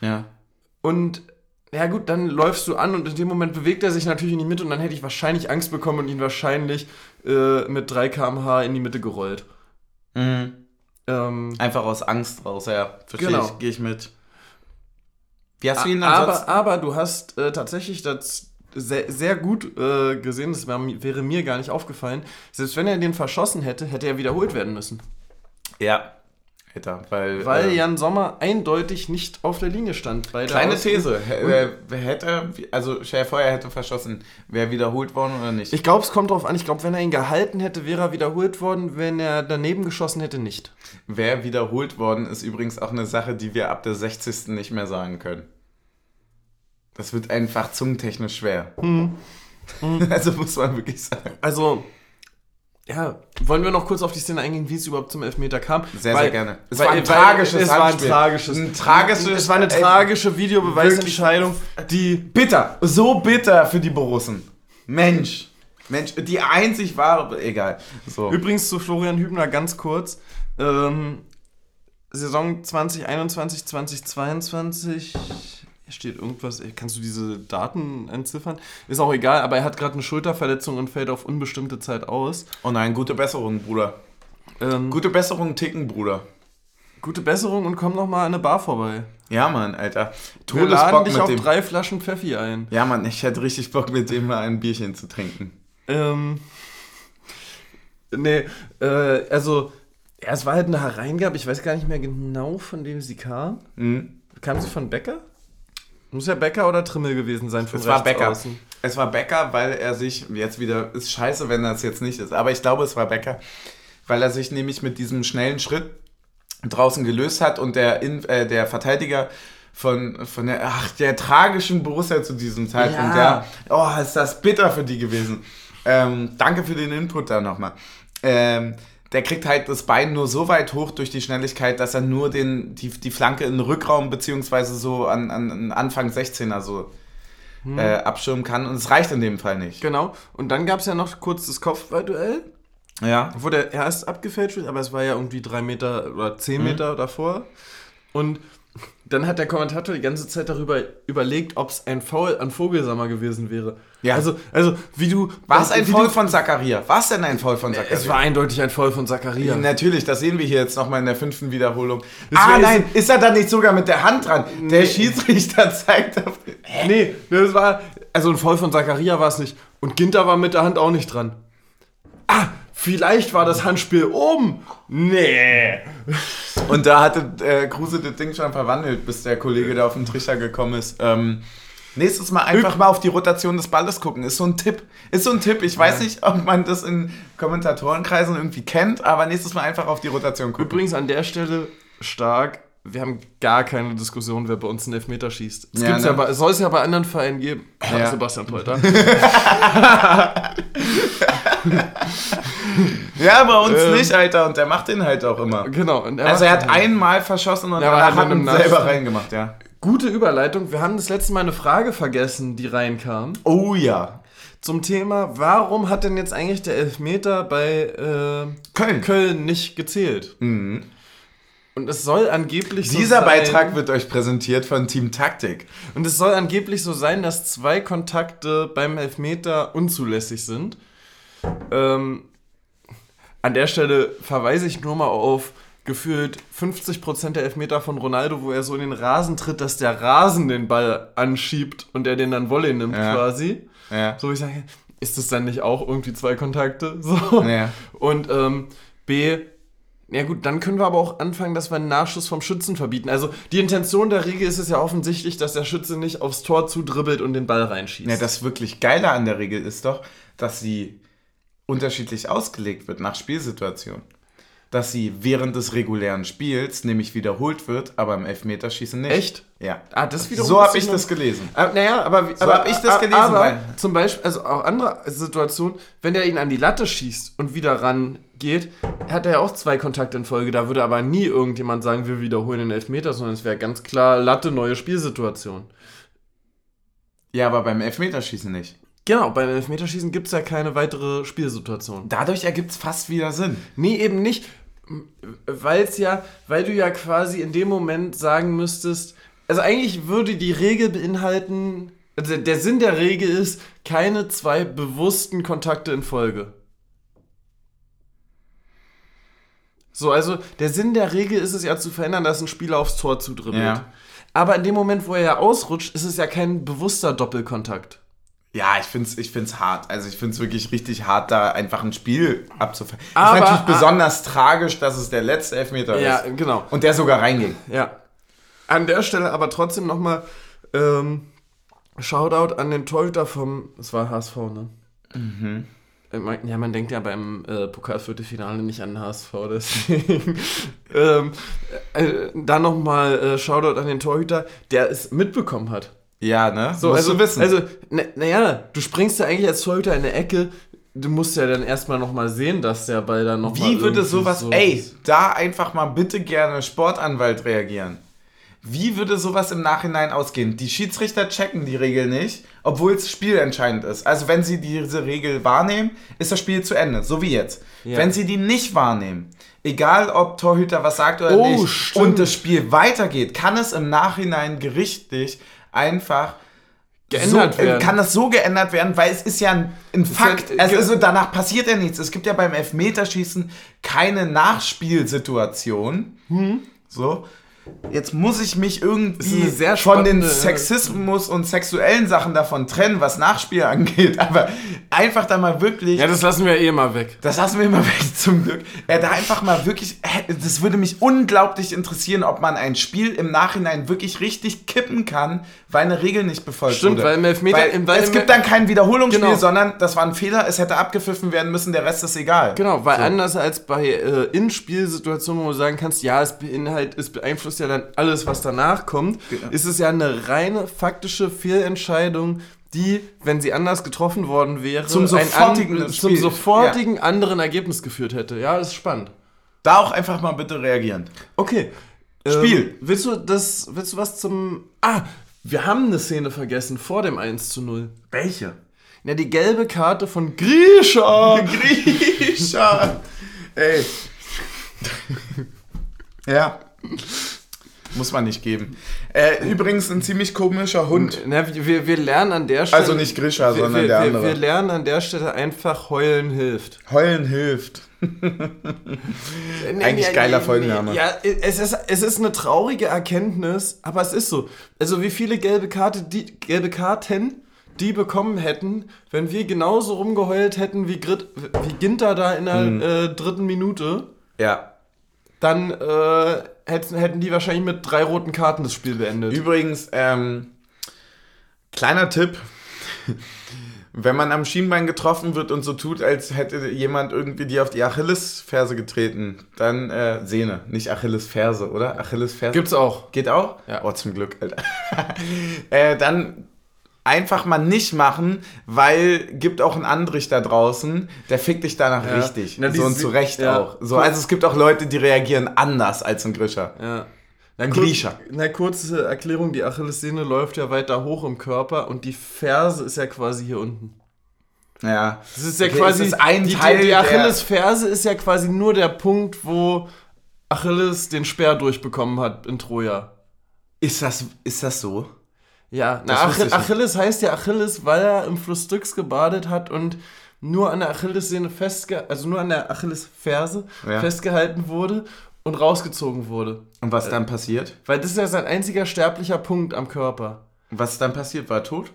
ja. Und ja gut, dann läufst du an und in dem Moment bewegt er sich natürlich in die Mitte und dann hätte ich wahrscheinlich Angst bekommen und ihn wahrscheinlich äh, mit 3 km/h in die Mitte gerollt. Mhm. Ähm, Einfach aus Angst raus, ja. Verstehe Genau. ich. Gehe ich mit. Wie hast du ihn ansonsten? aber, aber du hast äh, tatsächlich das sehr, sehr gut äh, gesehen, das wär, wäre mir gar nicht aufgefallen. Selbst wenn er den verschossen hätte, hätte er wiederholt werden müssen. Ja. Alter, weil. Weil äh, Jan Sommer eindeutig nicht auf der Linie stand. Bei Kleine These. Hätte, also stell dir vor, er hätte verschossen. Wäre wiederholt worden oder nicht? Ich glaube, es kommt drauf an. Ich glaube, wenn er ihn gehalten hätte, wäre er wiederholt worden. Wenn er daneben geschossen hätte, nicht. Wer wiederholt worden ist übrigens auch eine Sache, die wir ab der 60. nicht mehr sagen können. Das wird einfach zungentechnisch schwer. Hm. Also muss man wirklich sagen. Also, ja, wollen wir noch kurz auf die Szene eingehen, wie es überhaupt zum Elfmeter kam? Sehr, Weil- sehr gerne. Es weil- war ein tragisches Es war ein tragisches. Ein tragisches- Es war eine ey, tragische Videobeweisentscheidung, die. Bitter. So bitter für die Borussen. Mensch. Mensch, die einzig wahre. Egal. So. Übrigens zu Florian Hübner ganz kurz. Ähm, Saison 2021, 2022. Steht irgendwas. ey, Kannst du diese Daten entziffern? Ist auch egal, aber er hat gerade eine Schulterverletzung und fällt auf unbestimmte Zeit aus. Oh nein, gute Besserung, Bruder. Ähm, Gute Besserung, Ticken, Bruder. gute Besserung und komm noch mal an eine Bar vorbei. Ja, Mann, Alter. Wir laden Todesbock dich mit auf dem. drei Flaschen Pfeffi ein. Ja, Mann, ich hätte richtig Bock, mit dem mal ein Bierchen zu trinken. Ähm, nee, äh, also, ja, es war halt eine Hereingabe. Ich weiß gar nicht mehr genau, von wem sie kam. Mhm. Kam sie von Becker? Muss ja Becker oder Trimmel gewesen sein. Von Es war Becker. außen. Es war Becker, weil er sich jetzt wieder, ist scheiße, wenn das jetzt nicht ist, aber ich glaube, es war Becker, weil er sich nämlich mit diesem schnellen Schritt draußen gelöst hat und der, In, äh, der Verteidiger von, von der, ach, der tragischen Borussia zu diesem Zeitpunkt, Ja. ja. Oh, ist das bitter für die gewesen. Ähm, danke für den Input da nochmal. Ähm, der kriegt halt das Bein nur so weit hoch durch die Schnelligkeit, dass er nur den, die, die Flanke in den Rückraum beziehungsweise so an, an an Anfang 16er so äh, abschirmen kann. Und es reicht in dem Fall nicht. Genau. Und dann gab es ja noch kurz das Kopfballduell, Ja. wo der erst abgefälscht wird, aber es war ja irgendwie drei Meter oder Mhm. zehn Meter davor. Und dann hat der Kommentator die ganze Zeit darüber überlegt, ob es ein Foul an Vogelsammer gewesen wäre. Ja. Also, also wie du. War es ein Foul von Zakaria? War es denn ein Foul von Zakaria? Es war eindeutig ein Foul von Zakaria. Natürlich, das sehen wir hier jetzt nochmal in der fünften Wiederholung. Das ah nein, ist er da nicht sogar mit der Hand dran? Der Schiedsrichter zeigt auf... Nee, das war. Also ein Foul von Zakaria war es nicht. Und Ginter war mit der Hand auch nicht dran. Ah, vielleicht war das Handspiel oben. Nee. Und da hatte äh, Kruse das Ding schon verwandelt, bis der Kollege da auf den Trichter gekommen ist. Ähm, nächstes Mal einfach mal auf die Rotation des Balles gucken. Ist so ein Tipp. Ist so ein Tipp. Ich weiß nicht, ob man das in Kommentatorenkreisen irgendwie kennt, aber nächstes Mal einfach auf die Rotation gucken. Übrigens an der Stelle stark. Wir haben gar keine Diskussion, wer bei uns einen Elfmeter schießt. Es, Ja, gibt's ne? ja bei, soll es ja bei anderen Vereinen geben. Ja. Sebastian Polter. Ja, bei uns Ähm. nicht, Alter. Und der macht den halt auch immer. genau. Und Also er hat einmal verschossen und Ja, danach hat ihn selber reingemacht, ja. Gute Überleitung. Wir haben das letzte Mal eine Frage vergessen, die reinkam. Oh ja. Zum Thema, warum hat denn jetzt eigentlich der Elfmeter bei äh, Köln. Köln nicht gezählt? Mhm. Und es soll angeblich so Dieser sein, Beitrag wird euch präsentiert von Team Taktik. Und es soll angeblich so sein, dass zwei Kontakte beim Elfmeter unzulässig sind. Ähm, an der Stelle verweise ich nur mal auf gefühlt 50% der Elfmeter von Ronaldo, wo er so in den Rasen tritt, dass der Rasen den Ball anschiebt und er den dann Volley nimmt Ja. quasi. Ja. So, ich sage, ist das dann nicht auch irgendwie zwei Kontakte? So. Ja. Und ähm, B, ja gut, dann können wir aber auch anfangen, dass wir einen Nachschuss vom Schützen verbieten. Also die Intention der Regel ist es ja offensichtlich, dass der Schütze nicht aufs Tor zudribbelt und den Ball reinschießt. Ja, das wirklich Geile an der Regel ist doch, dass sie unterschiedlich ausgelegt wird nach Spielsituation. Dass sie während des regulären Spiels nämlich wiederholt wird, aber im Elfmeterschießen nicht. Echt? Ja. Ah, das wiederum So habe ich noch- das gelesen. Aber, naja, aber, So aber hab ich das gelesen, Aber weil- zum Beispiel, also auch andere Situationen, wenn er ihn an die Latte schießt und wieder rangeht, hat er ja auch zwei Kontakte in Folge. Da würde aber nie irgendjemand sagen, wir wiederholen den Elfmeter, sondern es wäre ganz klar Latte, neue Spielsituation. Ja, aber beim Elfmeterschießen nicht. Genau, beim Elfmeterschießen gibt es ja keine weitere Spielsituation. Dadurch ergibt es fast wieder Sinn. Nee, eben nicht. Weil es ja, weil du ja quasi in dem Moment sagen müsstest, also eigentlich würde die Regel beinhalten, also der Sinn der Regel ist, keine zwei bewussten Kontakte in Folge. So, also der Sinn der Regel ist es ja zu verhindern, dass ein Spieler aufs Tor zudribbelt. Ja. Aber in dem Moment, wo er ja ausrutscht, ist es ja kein bewusster Doppelkontakt. Ja, ich finde es ich find's hart. Also ich finde es wirklich richtig hart, da einfach ein Spiel abzufangen. Ist Aber- natürlich ah- besonders tragisch, dass es der letzte Elfmeter Ja, ist. genau. Und der sogar reinging. Ja. An der Stelle aber trotzdem nochmal ähm, Shoutout an den Torhüter vom, es war HSV, ne? Mhm. Ja, man denkt ja beim äh, Pokalviertelfinale nicht an den HSV, deswegen. ähm, äh, dann nochmal äh, Shoutout an den Torhüter, der es mitbekommen hat. Ja, ne? So, Musst also, du wissen. Also, naja, na ja, du springst ja eigentlich als Torhüter in eine Ecke, du musst ja dann erstmal nochmal sehen, dass der Ball dann nochmal. Wie würde sowas, so ey, da einfach mal bitte gerne Sportanwalt reagieren. Wie würde sowas im Nachhinein ausgehen? Die Schiedsrichter checken die Regel nicht, obwohl es spielentscheidend ist. Also wenn sie diese Regel wahrnehmen, ist das Spiel zu Ende, so wie jetzt. Ja. Wenn sie die nicht wahrnehmen, egal ob Torhüter was sagt oder Oh, nicht, stimmt. und das Spiel weitergeht, kann es im Nachhinein gerichtlich einfach Geändert so, äh, werden. Kann das so geändert werden, weil es ist ja ein, ein Fakt. ja, äh, also, ge- also danach passiert ja nichts. Es gibt ja beim Elfmeterschießen keine Nachspielsituation. So. Jetzt muss ich mich irgendwie von den äh, Sexismus und sexuellen Sachen davon trennen, was Nachspiel angeht. Aber einfach da mal wirklich. Ja, das lassen wir eh mal weg. Das lassen wir immer weg, zum Glück. Ja, da einfach mal wirklich, das würde mich unglaublich interessieren, ob man ein Spiel im Nachhinein wirklich richtig kippen kann, weil eine Regel nicht befolgt Stimmt, wurde. weil im Elfmeter- Weil im- weil es im- gibt dann kein Wiederholungsspiel, Genau. sondern das war ein Fehler, es hätte abgepfiffen werden müssen, der Rest ist egal. Genau, weil anders als bei äh, In-Spielsituationen, wo du sagen kannst, ja, es beinhalt, es beeinflusst ja dann alles, was danach kommt, Genau. ist es ja eine reine faktische Fehlentscheidung, die, wenn sie anders getroffen worden wäre, Zum sofortigen an, zum sofortigen anderen Ergebnis geführt hätte. Ja, das ist spannend. Da auch einfach mal bitte reagieren. Okay. Spiel. Ähm, willst du das, willst du was zum. Ah, wir haben eine Szene vergessen vor dem 1 zu 0. Welche? Ja, die gelbe Karte von Grisha. Grisha! Ey. ja. Muss man nicht geben. Äh, übrigens ein ziemlich komischer Hund. Na, wir, wir lernen an der Stelle. Also nicht Grisha, sondern wir, der wir, andere. Wir lernen an der Stelle einfach heulen hilft. Heulen hilft. Eigentlich geiler Folgenname. Ja, es ist, es ist eine traurige Erkenntnis, aber es ist so. Also wie viele gelbe, Karte, die, gelbe Karten die bekommen hätten, wenn wir genauso rumgeheult hätten wie, Grit, wie Ginter da in der Mhm. äh, dritten Minute, Ja. dann äh, hätten, hätten die wahrscheinlich mit drei roten Karten das Spiel beendet. Übrigens, ähm, kleiner Tipp. Wenn man am Schienbein getroffen wird und so tut, als hätte jemand irgendwie die auf die Achillesferse getreten, dann äh, Sehne, nicht Achillesferse, oder? Achillesferse. Gibt's auch. Geht auch? Ja. Oh, zum Glück, Alter. äh, dann einfach mal nicht machen, weil gibt auch einen Andrich da draußen, der fickt dich danach Ja. richtig. Na, so und zu Recht ja. auch. So, also es gibt auch Leute, die reagieren anders als ein Grischer. Ja. Na, kurz, na, kurze Erklärung, die Achillessehne läuft ja weiter hoch im Körper und die Ferse ist ja quasi hier unten. Ja. Das ist ja Okay, quasi, ist ein die, Teil die, die Achillesferse ist ja quasi nur der Punkt, wo Achilles den Speer durchbekommen hat in Troja. Ist das, ist das so? Ja, na, nicht. Achilles heißt ja Achilles, weil er im Fluss Styx gebadet hat und nur an der Achillessehne festge also nur an der Achillesferse Ja. festgehalten wurde und rausgezogen wurde. Und was dann passiert? Weil das ist ja sein einziger sterblicher Punkt am Körper. Was dann passiert? War er tot?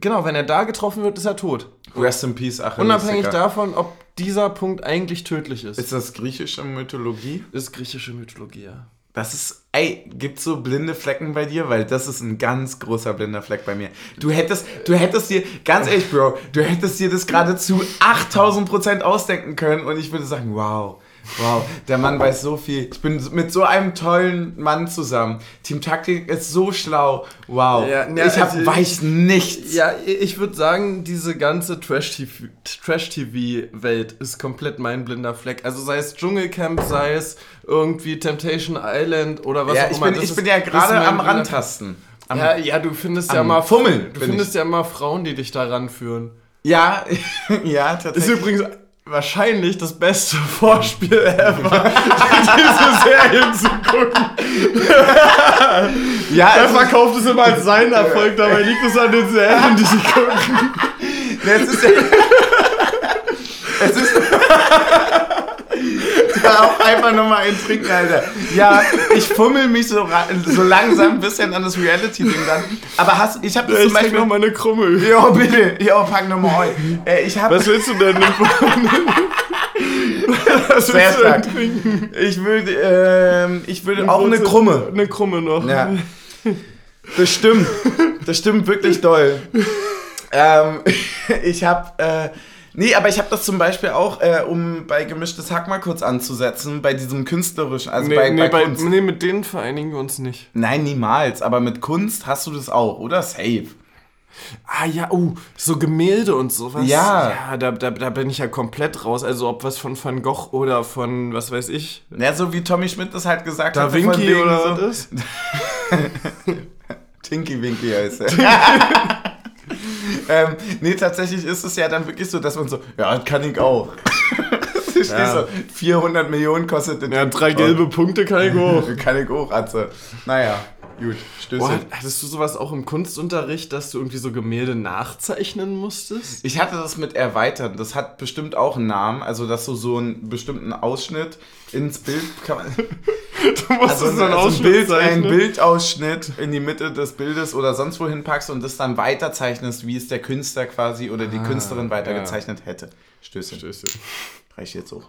Genau, wenn er da getroffen wird, ist er tot. Rest in Peace, Achilles. Unabhängig davon, ob dieser Punkt eigentlich tödlich ist. Ist das griechische Mythologie? ist griechische Mythologie, ja. Das ist, ey, gibt's so blinde Flecken bei dir? Weil das ist ein ganz großer blinder Fleck bei mir. Du hättest, du hättest dir, ganz ehrlich, Bro, du hättest dir das gerade zu 8000 Prozent ausdenken können und ich würde sagen, wow, wow, der Mann weiß so viel. Ich bin mit so einem tollen Mann zusammen. Team Taktik ist so schlau. Wow. Ja, ja, ich hab, also- weiß nichts. Ja, ich würde sagen, diese ganze Trash-TV Trash-TV-Welt ist komplett mein blinder Fleck. Also sei es Dschungelcamp, sei es irgendwie Temptation Island oder was Ja, auch immer. bin, das ich ist- bin ja ist gerade am Rantasten. Am, Ja, ja, du findest ja mal Fummeln Du findest ich. ja mal Frauen, die dich da ranführen. ja, ja, Ist tatsächlich. übrigens wahrscheinlich das beste Vorspiel ever, diese Serien zu gucken. ja, Er verkauft es immer als seinen Erfolg, dabei liegt es an den Serien, die sie gucken. Es ist, es ist auch einfach nochmal einen trinken, Alter. Ja, ich fummel mich so, so langsam ein bisschen an das Reality-Ding dann. Aber hast, ich habe Ja, zum Beispiel... noch mal eine Krummel. Jo, bitte. Jo, pack nochmal ein. Äh, ich habe Was willst du denn? Was Sehr willst du denn stark. trinken? Ich würde, ähm, ich würde auch eine Krumme. Eine Krumme noch. Ja. Das stimmt. Das stimmt wirklich doll. ähm, ich habe, äh, nee, aber ich habe das zum Beispiel auch, äh, um bei gemischtes Hack mal kurz anzusetzen, bei diesem künstlerischen, also Nee, bei, nee, bei bei, Kunst. nee, mit denen vereinigen wir uns nicht. Nein, niemals. Aber mit Kunst hast du das auch, oder? Safe. Ah ja, oh, so Gemälde und sowas. Ja. Ja, da, da, da bin ich ja komplett raus. Also ob was von Van Gogh oder von, was weiß ich, Ja, so wie Tommy Schmidt das halt gesagt Da hat. von Vinci wegen oder so, ist? Tinky Winky heißt er. ähm, nee, tatsächlich ist es ja dann wirklich so, dass man so, ja, kann ich auch. Ich Ja. so, 400 Millionen kostet das. Ja, drei gelbe Punkte kann ich auch. Kann ich auch, Atze. Naja, gut, Stöße. Boah, hattest du sowas auch im Kunstunterricht, dass du irgendwie so Gemälde nachzeichnen musstest? Ich hatte das mit erweitern. Das hat bestimmt auch einen Namen. Also, dass du so einen bestimmten Ausschnitt ins Bild kann. Du musstest Also, so einen also ein, Ausschnitt Bild, ein zeichnen. Bildausschnitt in die Mitte des Bildes oder sonst wohin packst und das dann weiterzeichnest, wie es der Künstler quasi oder die Künstlerin weitergezeichnet hätte. Stößchen. Stößchen. Reicht jetzt hoch.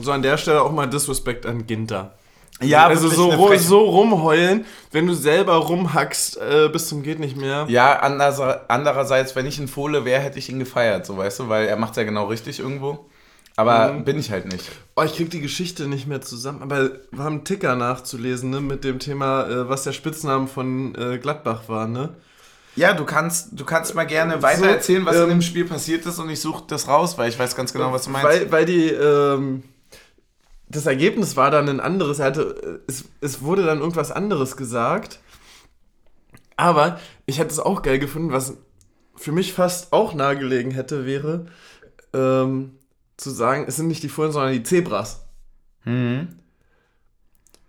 So an der Stelle auch mal Disrespect an Ginter. Ja, also so, so rumheulen, wenn du selber rumhackst äh, bis zum geht nicht mehr. Ja, anderser- andererseits, wenn ich ein Fohle wäre, hätte ich ihn gefeiert, so weißt du, weil er macht ja genau richtig irgendwo. Aber Mhm. bin ich halt nicht. Oh, ich krieg die Geschichte nicht mehr zusammen, aber wir haben einen Ticker nachzulesen, ne, mit dem Thema, äh, was der Spitzname von äh, Gladbach war, ne? Ja, du kannst, du kannst mal gerne weiter So, erzählen, was in ähm, dem Spiel passiert ist und ich suche das raus, weil ich weiß ganz genau, was du meinst. Weil, weil die, ähm, das Ergebnis war dann ein anderes. Er hatte, äh, es, es wurde dann irgendwas anderes gesagt. Aber ich hätte es auch geil gefunden, was für mich fast auch nahegelegen hätte, wäre, ähm, zu sagen, es sind nicht die Fohlen, sondern die Zebras. mhm.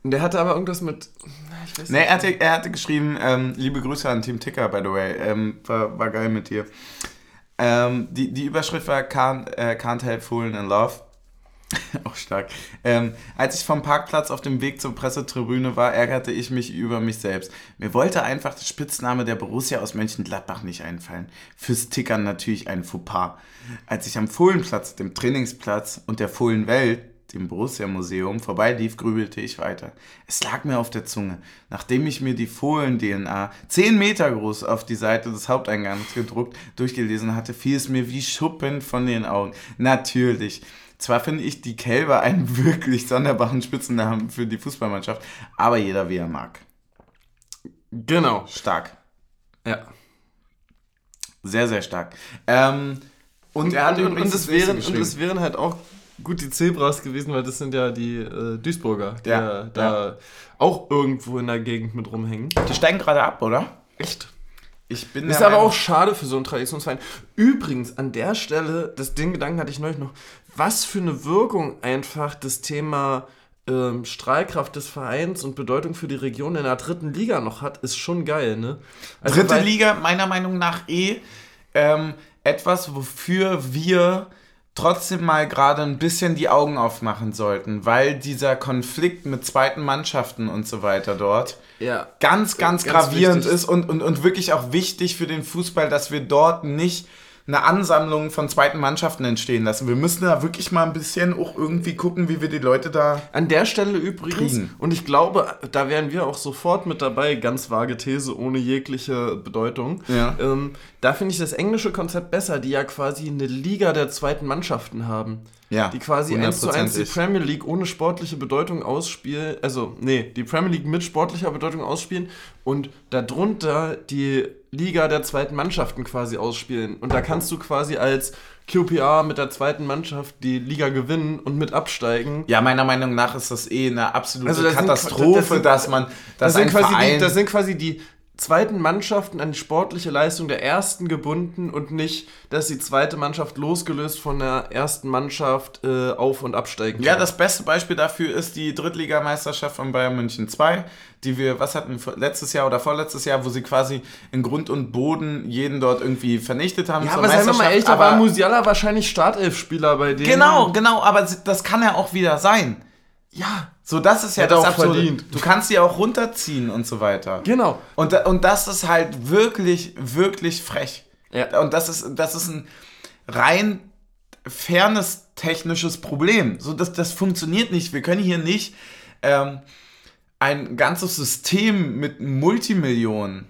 Und der hatte aber irgendwas mit. Ich weiß Nee, er hatte, er hatte geschrieben, ähm, liebe Grüße an Team Ticker, by the way. Ähm, war, war geil mit dir. Ähm, die, die Überschrift war Can't, äh, Can't Help Fooling in Love. Auch stark. Ähm, als ich vom Parkplatz auf dem Weg zur Pressetribüne war, ärgerte ich mich über mich selbst. Mir wollte einfach der Spitzname der Borussia aus Mönchengladbach nicht einfallen. Fürs Tickern natürlich ein Fauxpas. Als ich am Fohlenplatz, dem Trainingsplatz und der Fohlenwelt, dem Borussia-Museum, vorbeilief, grübelte ich weiter. Es lag mir auf der Zunge. Nachdem ich mir die Fohlen-DNA 10 Meter groß auf die Seite des Haupteingangs gedruckt durchgelesen hatte, fiel es mir wie Schuppen von den Augen. Natürlich. Zwar finde ich die Kälber einen wirklich sonderbaren Spitzennamen für die Fußballmannschaft, aber jeder wie er mag. Genau. Stark. Ja. Sehr, sehr stark. Ähm, und er hat und, und, es wären, und es wären halt auch gut die Zebras gewesen, weil das sind ja die äh, Duisburger, die Ja, ja, da auch irgendwo in der Gegend mit rumhängen. Die steigen gerade ab, oder? Echt? Ich bin Ist aber auch schade für so einen Traditionsverein. Übrigens, an der Stelle, das, den Gedanken hatte ich neulich noch, was für eine Wirkung einfach das Thema ähm, Strahlkraft des Vereins und Bedeutung für die Region in der dritten Liga noch hat, ist schon geil, ne? Also, Dritte Liga, meiner Meinung nach eh ähm, etwas, wofür wir trotzdem mal gerade ein bisschen die Augen aufmachen sollten, weil dieser Konflikt mit zweiten Mannschaften und so weiter dort Ja. ganz, ganz, Ganz gravierend wichtig. ist und, und, und wirklich auch wichtig für den Fußball, dass wir dort nicht eine Ansammlung von zweiten Mannschaften entstehen lassen. Wir müssen da wirklich mal ein bisschen auch irgendwie gucken, wie wir die Leute da. An der Stelle übrigens, Kriegen. und ich glaube, da wären wir auch sofort mit dabei, ganz vage These, ohne jegliche Bedeutung. Ja. Ähm, da finde ich das englische Konzept besser, die ja quasi eine Liga der zweiten Mannschaften haben. Ja, Die quasi eins zu eins die 100%ig. Premier League ohne sportliche Bedeutung ausspielen, also nee, die Premier League mit sportlicher Bedeutung ausspielen und darunter die Liga der zweiten Mannschaften quasi ausspielen. Und da kannst du quasi als QPR mit der zweiten Mannschaft die Liga gewinnen und mit absteigen. Ja, meiner Meinung nach ist das eh eine absolute Also das sind- Katastrophe, das sind- dass man, dass Das sind, ein quasi Verein die, das sind quasi die zweiten Mannschaften an die sportliche Leistung der ersten gebunden und nicht, dass die zweite Mannschaft losgelöst von der ersten Mannschaft äh, auf- und absteigen Ja, kann. das beste Beispiel dafür ist die Drittligameisterschaft von Bayern München 2, die wir, was hatten wir letztes Jahr oder vorletztes Jahr, wo sie quasi in Grund und Boden jeden dort irgendwie vernichtet haben. ja, aber seien wir mal ehrlich, da war Musiala wahrscheinlich Startelfspieler bei denen. Genau, genau, aber das kann ja auch wieder sein. Ja, So, das ist ja Hätte das auch Absurde. verdient. Du kannst sie auch runterziehen und so weiter. genau. Und, und das ist halt wirklich, wirklich frech. Ja. Und das ist, das ist ein rein fairness-technisches Problem. So, das, das funktioniert nicht. Wir können hier nicht ähm, ein ganzes System mit Multimillionen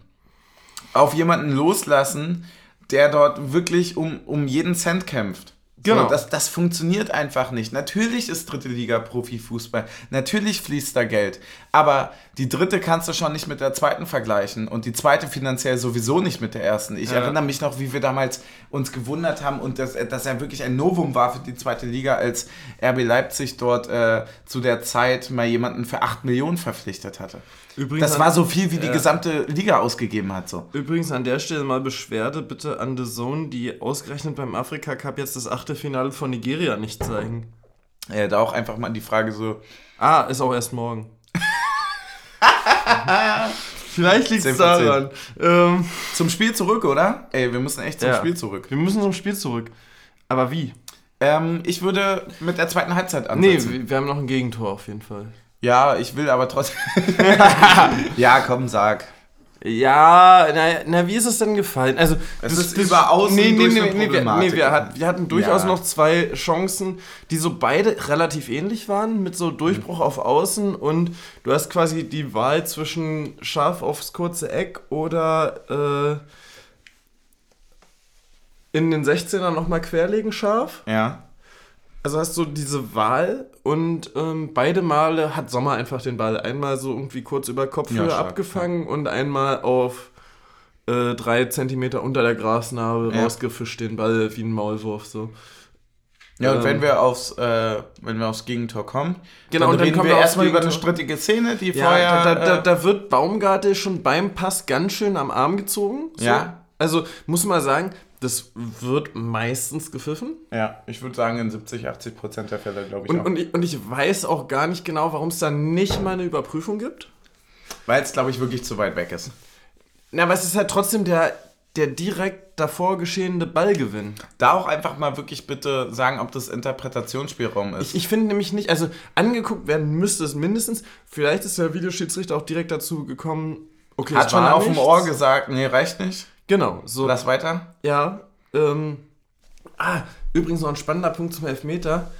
auf jemanden loslassen, der dort wirklich um, um jeden Cent kämpft. Genau. So, das, das funktioniert einfach nicht. Natürlich ist dritte Liga Profifußball. Natürlich fließt da Geld. Aber die dritte kannst du schon nicht mit der zweiten vergleichen. Und die zweite finanziell sowieso nicht mit der ersten. Ich Ja. erinnere mich noch, wie wir damals uns gewundert haben und dass, dass er wirklich ein Novum war für die zweite Liga, als RB Leipzig dort äh, zu der Zeit mal jemanden für 8 Millionen verpflichtet hatte. Übrigens Das war so viel, wie die Ja. gesamte Liga ausgegeben hat. So. Übrigens an der Stelle mal Beschwerde bitte an The Zone, die ausgerechnet beim Afrika Cup jetzt das Achtelfinale von Nigeria nicht zeigen. Äh, da auch einfach mal die Frage so, Ah, ist auch erst morgen. Vielleicht liegt 10 es von 10. daran. Ähm, zum Spiel zurück, oder? Ey, wir müssen echt zum Ja. Spiel zurück. wir müssen zum Spiel zurück. Aber wie? Ähm, ich würde mit der zweiten Halbzeit Nee, ansetzen. wir, wir haben noch ein Gegentor auf jeden Fall. Ja, ich will aber trotzdem. ja, komm, sag. Ja, na, na, wie ist es denn gefallen? Also, Es ist über außen nee, nee, nee, nee, wir, nee wir, hat, wir hatten durchaus Ja. noch zwei Chancen, die so beide relativ ähnlich waren, mit so Durchbruch auf Außen und du hast quasi die Wahl zwischen scharf aufs kurze Eck oder äh, in den 16er nochmal querlegen scharf. Ja. Also hast du diese Wahl und ähm, beide Male hat Sommer einfach den Ball einmal so irgendwie kurz über Kopfhöhe Ja, abgefangen und einmal auf äh, drei Zentimeter unter der Grasnarbe Ja. rausgefischt den Ball wie ein Maulwurf so. Ja, und Ähm. wenn wir aufs, äh, wenn wir aufs Gegentor kommen, Genau, dann und dann kommen wir wir erstmal über eine strittige Szene, die Ja, vorher. da, da, äh, da wird Baumgartel schon beim Pass ganz schön am Arm gezogen. So. Ja. Also muss man sagen, das wird meistens gepfiffen. ja, ich würde sagen, in 70, 80 Prozent der Fälle, glaube ich. Und, auch. und, ich, und ich weiß auch gar nicht genau, warum es da nicht mal eine Überprüfung gibt. Weil es, glaube ich, wirklich zu weit weg ist. Na, aber es ist halt trotzdem der, der direkt davor geschehene Ballgewinn. Da auch einfach mal wirklich bitte sagen, ob das Interpretationsspielraum ist. Ich, ich finde nämlich nicht, also angeguckt werden müsste es mindestens. Vielleicht ist der Videoschiedsrichter auch direkt dazu gekommen, okay, Hat schon auf dem. Ohr gesagt, nee, reicht nicht. Genau, so. Lass weiter. Ja, ähm. Ah, übrigens noch ein spannender Punkt zum Elfmeter.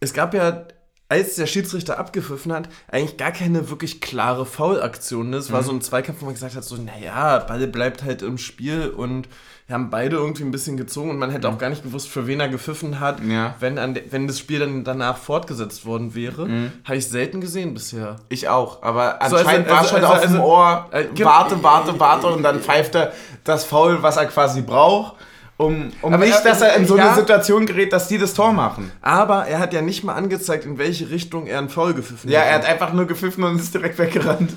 Es gab ja, als der Schiedsrichter abgepfiffen hat, eigentlich gar keine wirklich klare Foulaktion. ne? Es war so ein Zweikampf, wo man gesagt hat, so, naja, Ball bleibt halt im Spiel und wir haben beide irgendwie ein bisschen gezogen und man hätte auch gar nicht gewusst, für wen er gepfiffen hat, Ja. wenn, an wenn das Spiel dann danach fortgesetzt worden wäre. Habe ich selten gesehen bisher. Ich auch, aber So, also- anscheinend war also- schon also- auf dem also- Ohr, äh, warte, warte, warte und dann pfeift er das Foul, was er quasi braucht, um, um Aber nicht, er- dass er in so ja. eine Situation gerät, dass die das Tor machen. Aber er hat ja nicht mal angezeigt, in welche Richtung er einen Foul gepfiffen Ja, hat. er hat einfach nur gepfiffen und ist direkt weggerannt.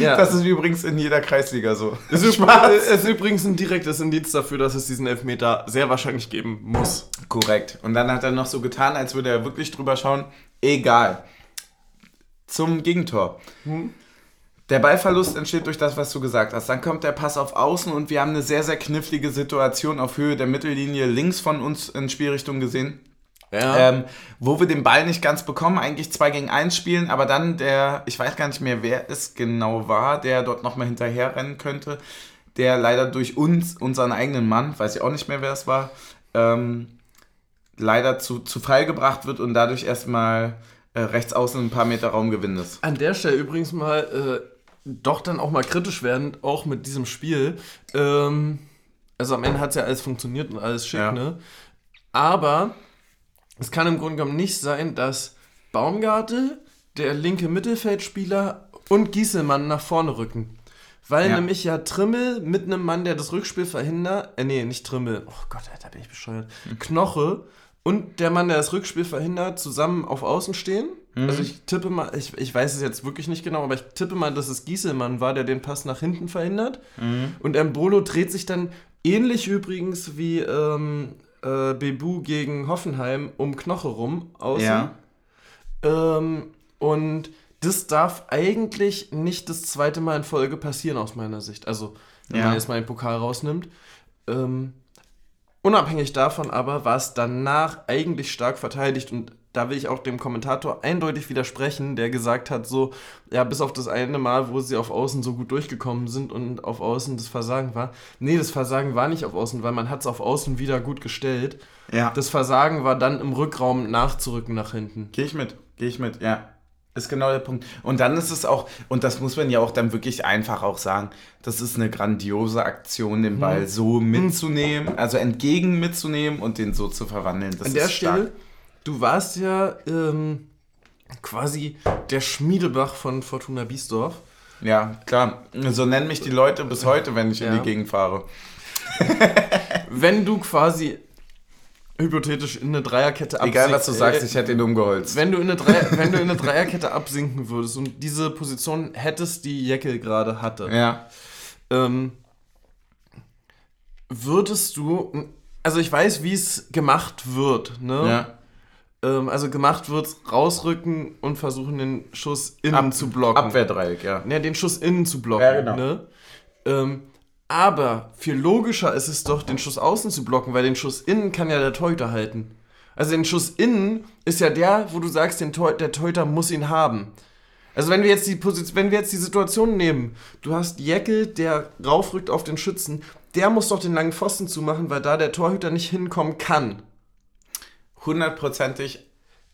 Ja. Das ist übrigens in jeder Kreisliga so. Es ist, übrigens, es ist übrigens ein direktes Indiz dafür, dass es diesen Elfmeter sehr wahrscheinlich geben muss. Korrekt. Und dann hat er noch so getan, als würde er wirklich drüber schauen. Egal. Zum Gegentor. Der Ballverlust entsteht durch das, was du gesagt hast. Dann kommt der Pass auf Außen und wir haben eine sehr, sehr knifflige Situation auf Höhe der Mittellinie links von uns in Spielrichtung gesehen. Ja. Ähm, wo wir den Ball nicht ganz bekommen, eigentlich 2 gegen 1 spielen, aber dann der, ich weiß gar nicht mehr, wer es genau war, der dort nochmal hinterher rennen könnte, der leider durch uns, unseren eigenen Mann, weiß ich auch nicht mehr, wer es war, ähm, leider zu, zu Fall gebracht wird und dadurch erstmal äh, rechts außen ein paar Meter Raumgewinn ist. An der Stelle übrigens mal äh, doch dann auch mal kritisch werden, auch mit diesem Spiel. Ähm, also am Ende hat es ja alles funktioniert und alles schick, Ja. ne? Aber es kann im Grunde genommen nicht sein, dass Baumgartel, der linke Mittelfeldspieler und Gieselmann nach vorne rücken. Weil Ja. nämlich ja Trimmel mit einem Mann, der das Rückspiel verhindert, äh, nee, nicht Trimmel, oh Gott, Alter, bin ich bescheuert, Knoche und der Mann, der das Rückspiel verhindert, zusammen auf Außen stehen. Mhm. Also ich tippe mal, ich, ich weiß es jetzt wirklich nicht genau, aber ich tippe mal, dass es Gieselmann war, der den Pass nach hinten verhindert. Mhm. Und Embolo dreht sich dann ähnlich übrigens wie ähm, äh, Bebu gegen Hoffenheim um Knoche rum außen. Ja. Ähm, und das darf eigentlich nicht das zweite Mal in Folge passieren, aus meiner Sicht. Also, wenn Ja. man jetzt mal den Pokal rausnimmt. Ähm, unabhängig davon aber war es danach eigentlich stark verteidigt und da will ich auch dem Kommentator eindeutig widersprechen, der gesagt hat, so, ja, bis auf das eine Mal, wo sie auf Außen so gut durchgekommen sind und auf Außen das Versagen war. Nee, das Versagen war nicht auf Außen, weil man hat es auf Außen wieder gut gestellt. Ja. Das Versagen war dann im Rückraum nachzurücken nach hinten. Gehe ich mit, gehe ich mit, ja. Ist genau der Punkt. Und dann ist es auch, und das muss man ja auch dann wirklich einfach auch sagen, das ist eine grandiose Aktion, den Ball Mhm. so mitzunehmen, also entgegen mitzunehmen und den so zu verwandeln. Das An der ist stark. Du warst ja ähm, quasi der Schmiedebach von Fortuna Biesdorf. Ja, klar. So nennen mich die Leute bis heute, wenn ich in Ja. die Gegend fahre. Wenn du quasi hypothetisch in eine Dreierkette Egal, was du sagst, äh, ich hätte ihn umgeholzt. wenn du, in eine Dreier, wenn du in eine Dreierkette absinken würdest und diese Position hättest, die Jeckel gerade hatte, Ja. ähm, würdest du, also ich weiß, wie es gemacht wird, ne? Ja. Ähm, also gemacht wird, rausrücken und versuchen, den Schuss innen Ab- zu blocken. Abwehrdreieck, ja. Ja, den Schuss innen zu blocken. Ja, genau. ne? ähm, aber viel logischer ist es doch, den Schuss außen zu blocken, weil den Schuss innen kann ja der Torhüter halten. Also den Schuss innen ist ja der, wo du sagst, den Tor der Torhüter muss ihn haben. Also wenn wir jetzt die Position, wenn wir jetzt die Situation nehmen, du hast Jeckel, der raufrückt auf den Schützen, der muss doch den langen Pfosten zumachen, weil da der Torhüter nicht hinkommen kann. Hundertprozentig.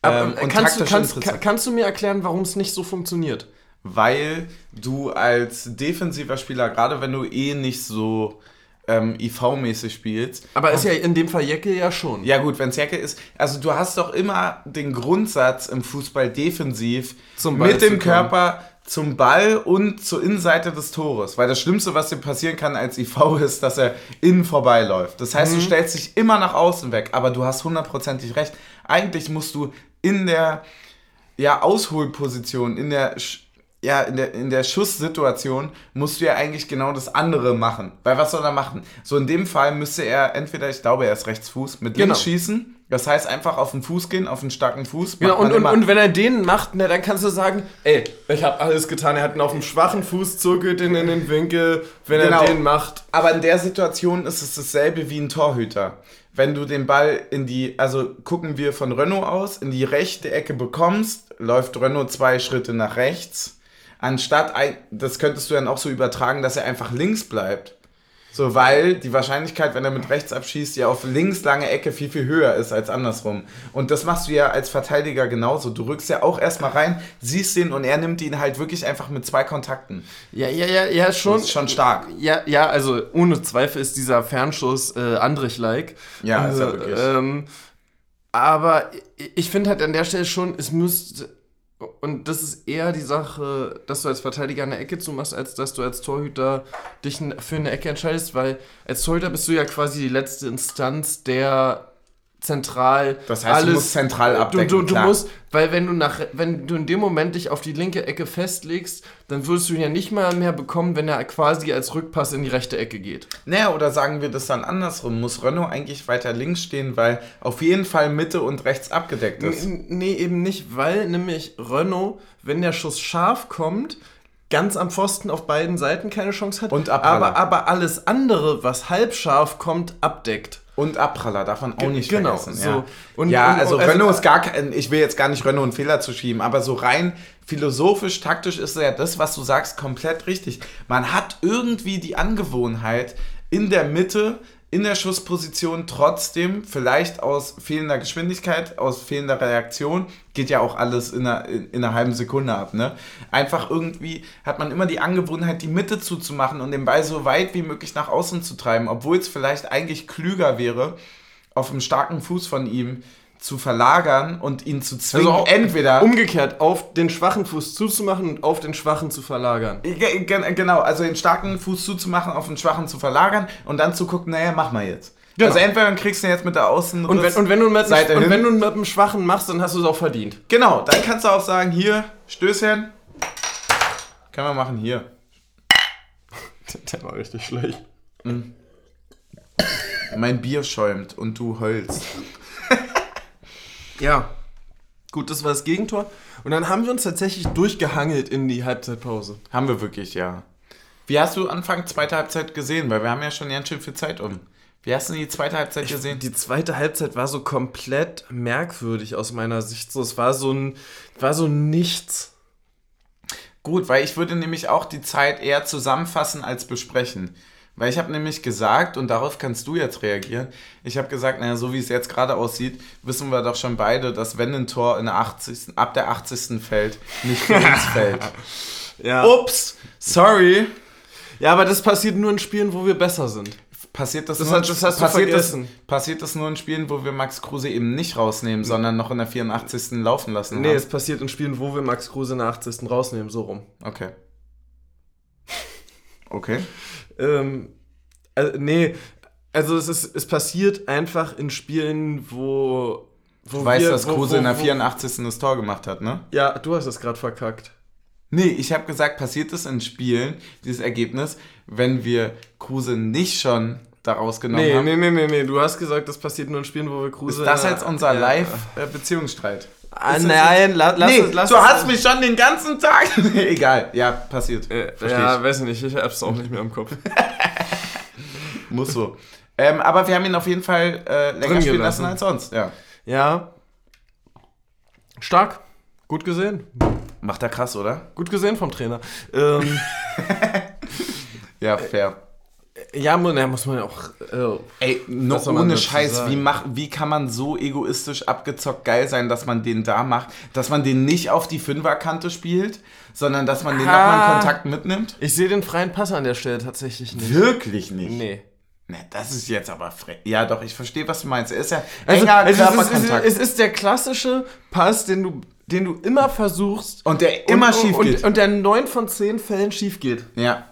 Ähm, äh, und kannst, du, kannst, interessant. kannst du mir erklären, warum es nicht so funktioniert? weil du als defensiver Spieler, gerade wenn du eh nicht so ähm, IV-mäßig spielst, Aber ist ja in dem Fall Jeckel ja schon. ja gut, wenn es Jacke ist, also du hast doch immer den Grundsatz im Fußball defensiv mit dem kommen. Körper zum Ball und zur Innenseite des Tores. Weil das Schlimmste, was dir passieren kann als IV, ist, dass er innen vorbeiläuft. Das heißt, du Mhm. stellst dich immer nach außen weg, aber du hast hundertprozentig recht. Eigentlich musst du in der ja, Ausholposition, in der, ja, in der, in der Schusssituation musst du ja eigentlich genau das andere machen. Weil was soll er machen? So in dem Fall müsste er entweder, ich glaube, er ist Rechtsfuß, mit Genau. links schießen. Das heißt einfach auf den Fuß gehen, auf einen starken Fuß. Genau, und, und, und wenn er den macht, na, dann kannst du sagen, ey, ich habe alles getan, er hat ihn auf dem schwachen Fuß, ihn in den Winkel, wenn Genau. er den macht. Aber in der Situation ist es dasselbe wie ein Torhüter. Wenn du den Ball in die, also gucken wir von Renault aus, in die rechte Ecke bekommst, läuft Renault zwei Schritte nach rechts. Anstatt, ein, das könntest du dann auch so übertragen, dass er einfach links bleibt. So, weil die Wahrscheinlichkeit, wenn er mit rechts abschießt, ja auf links lange Ecke viel, viel höher ist als andersrum. Und das machst du ja als Verteidiger genauso. Du rückst ja auch erstmal rein, siehst ihn und er nimmt ihn halt wirklich einfach mit zwei Kontakten. Ja, ja, ja, ja, schon. Das ist schon stark. Ja, ja, also ohne Zweifel ist dieser Fernschuss äh, Andrich-like. Ja, ist er also, wirklich. Ähm, aber ich finde halt an der Stelle schon, es müsste, und das ist eher die Sache, dass du als Verteidiger eine Ecke zumachst, als dass du als Torhüter dich für eine Ecke entscheidest, weil als Torhüter bist du ja quasi die letzte Instanz, der zentral Das heißt, du musst zentral abdecken, Du, du, du musst, weil wenn du nach, wenn du in dem Moment dich auf die linke Ecke festlegst, dann würdest du ihn ja nicht mal mehr bekommen, wenn er quasi als Rückpass in die rechte Ecke geht. Naja, oder sagen wir das dann andersrum? Muss Renault eigentlich weiter links stehen, weil auf jeden Fall Mitte und rechts abgedeckt ist? N- Nee, eben nicht, weil nämlich Renault, wenn der Schuss scharf kommt, ganz am Pfosten auf beiden Seiten keine Chance hat. Und Abpraller. aber, aber alles andere, was halbscharf kommt, abdeckt. Und Abpraller, darf man auch nicht genau, vergessen. so. Ja, Und- ja und- also also- Renault ist gar kein, ich will jetzt gar nicht Renault einen Fehler zu schieben, aber so rein philosophisch, taktisch ist ja das, was du sagst, komplett richtig. Man hat irgendwie die Angewohnheit, in der Mitte, in der Schussposition trotzdem, vielleicht aus fehlender Geschwindigkeit, aus fehlender Reaktion, geht ja auch alles in einer, in, in einer halben Sekunde ab, ne? Einfach irgendwie hat man immer die Angewohnheit, die Mitte zuzumachen und den Ball so weit wie möglich nach außen zu treiben, obwohl es vielleicht eigentlich klüger wäre, auf einem starken Fuß von ihm zu verlagern und ihn zu zwingen, Also entweder Umgekehrt, auf den schwachen Fuß zuzumachen und auf den schwachen zu verlagern. Ge- gen- Genau, also den starken Fuß zuzumachen, auf den schwachen zu verlagern und dann zu gucken, naja, mach mal jetzt. Genau. Also entweder kriegst du jetzt mit der Außen Und wenn, und, wenn du mit, Seite und hin. wenn du mit einem Schwachen machst, dann hast du es auch verdient. Genau, dann kannst du auch sagen, hier, Stößchen. Kann man machen, hier. Der war richtig schlecht. Mein Bier schäumt und du heulst. Ja. Gut, das war das Gegentor. Und dann haben wir uns tatsächlich durchgehangelt in die Halbzeitpause. Haben wir wirklich, ja. Wie hast du Anfang zweite Halbzeit gesehen? Weil wir haben ja schon ganz schön viel Zeit um. Wie hast du die zweite Halbzeit gesehen? Die zweite Halbzeit war so komplett merkwürdig aus meiner Sicht. So, es war so ein, war so nichts. Gut, weil ich würde nämlich auch die Zeit eher zusammenfassen als besprechen. Weil ich habe nämlich gesagt, und darauf kannst du jetzt reagieren, ich habe gesagt, naja, so wie es jetzt gerade aussieht, wissen wir doch schon beide, dass wenn ein Tor in der 80., ab der 80. fällt, nicht für uns fällt. Ja. Ups, sorry. ja, aber das passiert nur in Spielen, wo wir besser sind. Passiert das, Das nur hat- in- das hast du passiert vergessen. Das, passiert das nur in Spielen, wo wir Max Kruse eben nicht rausnehmen, sondern noch in der 84. laufen lassen Nee, haben? es passiert in Spielen, wo wir Max Kruse in der 80. rausnehmen, so rum. Okay. Okay. Ähm, äh, nee, also es, ist, es passiert einfach in Spielen, wo. wo Du weißt, dass wo- Kruse wo- in der wo- 84. das Tor gemacht hat, ne? Ja, du hast es gerade verkackt. Nee, ich habe gesagt, passiert es in Spielen, dieses Ergebnis, wenn wir Kruse nicht schon daraus genommen Nee, haben. nee, nee, nee, nee. Du hast gesagt, das passiert nur in Spielen, wo wir Kruse. Ist das jetzt unser Ja. Live-Beziehungsstreit? Ah, nein, la, lass nee, es, lass du es- hast mich schon den ganzen Tag. Egal, ja, passiert. Äh, ja, ich. weiß nicht, ich hab's auch nicht mehr im Kopf. Muss so. Ähm, aber wir haben ihn auf jeden Fall äh, länger spielen lassen als sonst. Ja. Ja. Stark. Gut gesehen. Macht er krass, oder? Gut gesehen vom Trainer. Ähm, Ja, fair. Ja, mu- na, muss man ja auch. Äh, Ey, no, ohne Scheiß, wie, mach, wie kann man so egoistisch abgezockt geil sein, dass man den da macht, dass man den nicht auf die Fünferkante spielt, sondern dass man den Ah. nochmal in Kontakt mitnimmt? ich sehe den freien Pass an der Stelle tatsächlich nicht. Wirklich nicht. Nee. Ne, das ist jetzt aber frech. Ja, doch, ich verstehe, was du meinst. Er ist ja Also, enger also es, ist, es, Körperkontakt. ist, es ist der klassische Pass, den du, den du immer versuchst. und der immer und, schief und, geht. Und der in neun von zehn Fällen schief geht. ja.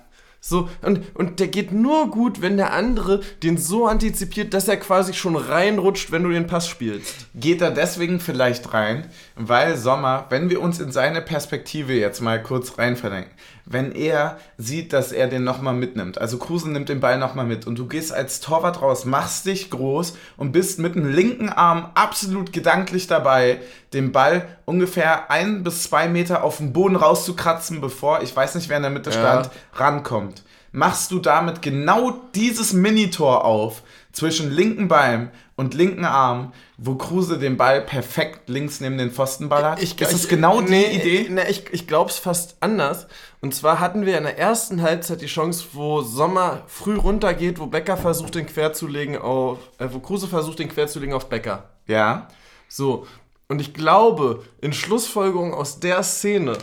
So, und, und der geht nur gut, wenn der andere den so antizipiert, dass er quasi schon reinrutscht, wenn du den Pass spielst. Geht er deswegen vielleicht rein, weil Sommer, wenn wir uns in seine Perspektive jetzt mal kurz rein verdenken, wenn er sieht, dass er den nochmal mitnimmt, also Kruse nimmt den Ball nochmal mit und du gehst als Torwart raus, machst dich groß und bist mit dem linken Arm absolut gedanklich dabei, den Ball ungefähr ein bis zwei Meter auf den Boden rauszukratzen, bevor, ich weiß nicht, wer in der Mitte Ja. stand, rankommt. Machst du damit genau dieses Minitor auf zwischen linken Bein und linken Arm, wo Kruse den Ball perfekt links neben den Pfostenball hat? ist es genau die nee, Idee? Nee, ich, ich glaube es fast anders. Und zwar hatten wir in der ersten Halbzeit die Chance, wo Sommer früh runtergeht, wo Becker versucht, den querzulegen auf, äh, wo Kruse versucht, den querzulegen auf Becker. Ja. So. Und ich glaube, in Schlussfolgerung aus der Szene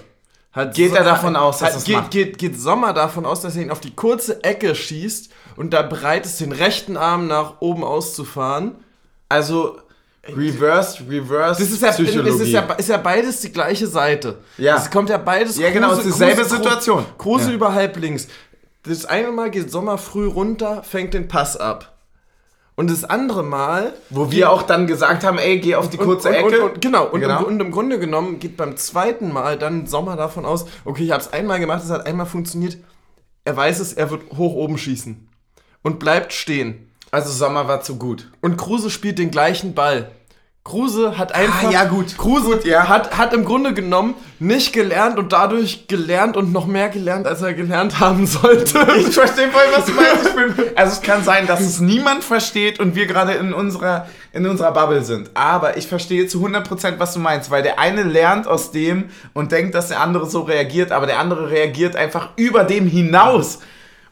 hat Geht er davon aus, dass hat, es geht, macht? geht, geht Sommer davon aus, dass er ihn auf die kurze Ecke schießt und da bereit ist, den rechten Arm nach oben auszufahren. Also Reverse, Reverse Das ist ja, Psychologie. es ist ja, ist ja beides die gleiche Seite. Ja. Es kommt ja beides Ja, genau, es ist dieselbe Situation. Kruse Ja. über halb links. Das eine Mal geht Sommer früh runter, fängt den Pass ab. Und das andere Mal. wo wir auch dann gesagt haben, ey, geh auf die kurze und, Ecke. Und, und, genau, und, Genau. Im, und im Grunde genommen geht beim zweiten Mal dann Sommer davon aus, okay, ich habe es einmal gemacht, es hat einmal funktioniert. Er weiß es, er wird hoch oben schießen. Und bleibt stehen. also Sommer war zu gut. Und Kruse spielt den gleichen Ball. Kruse hat einfach. Ah, ja, gut. Kruse Gut, ja. hat, hat im Grunde genommen nicht gelernt und dadurch gelernt und noch mehr gelernt, als er gelernt haben sollte. Ich verstehe voll, was du meinst. Bin, also es kann sein, dass es niemand versteht und wir gerade in unserer, in unserer Bubble sind. Aber ich verstehe zu 100%, was du meinst, weil der eine lernt aus dem und denkt, dass der andere so reagiert, aber der andere reagiert einfach über dem hinaus.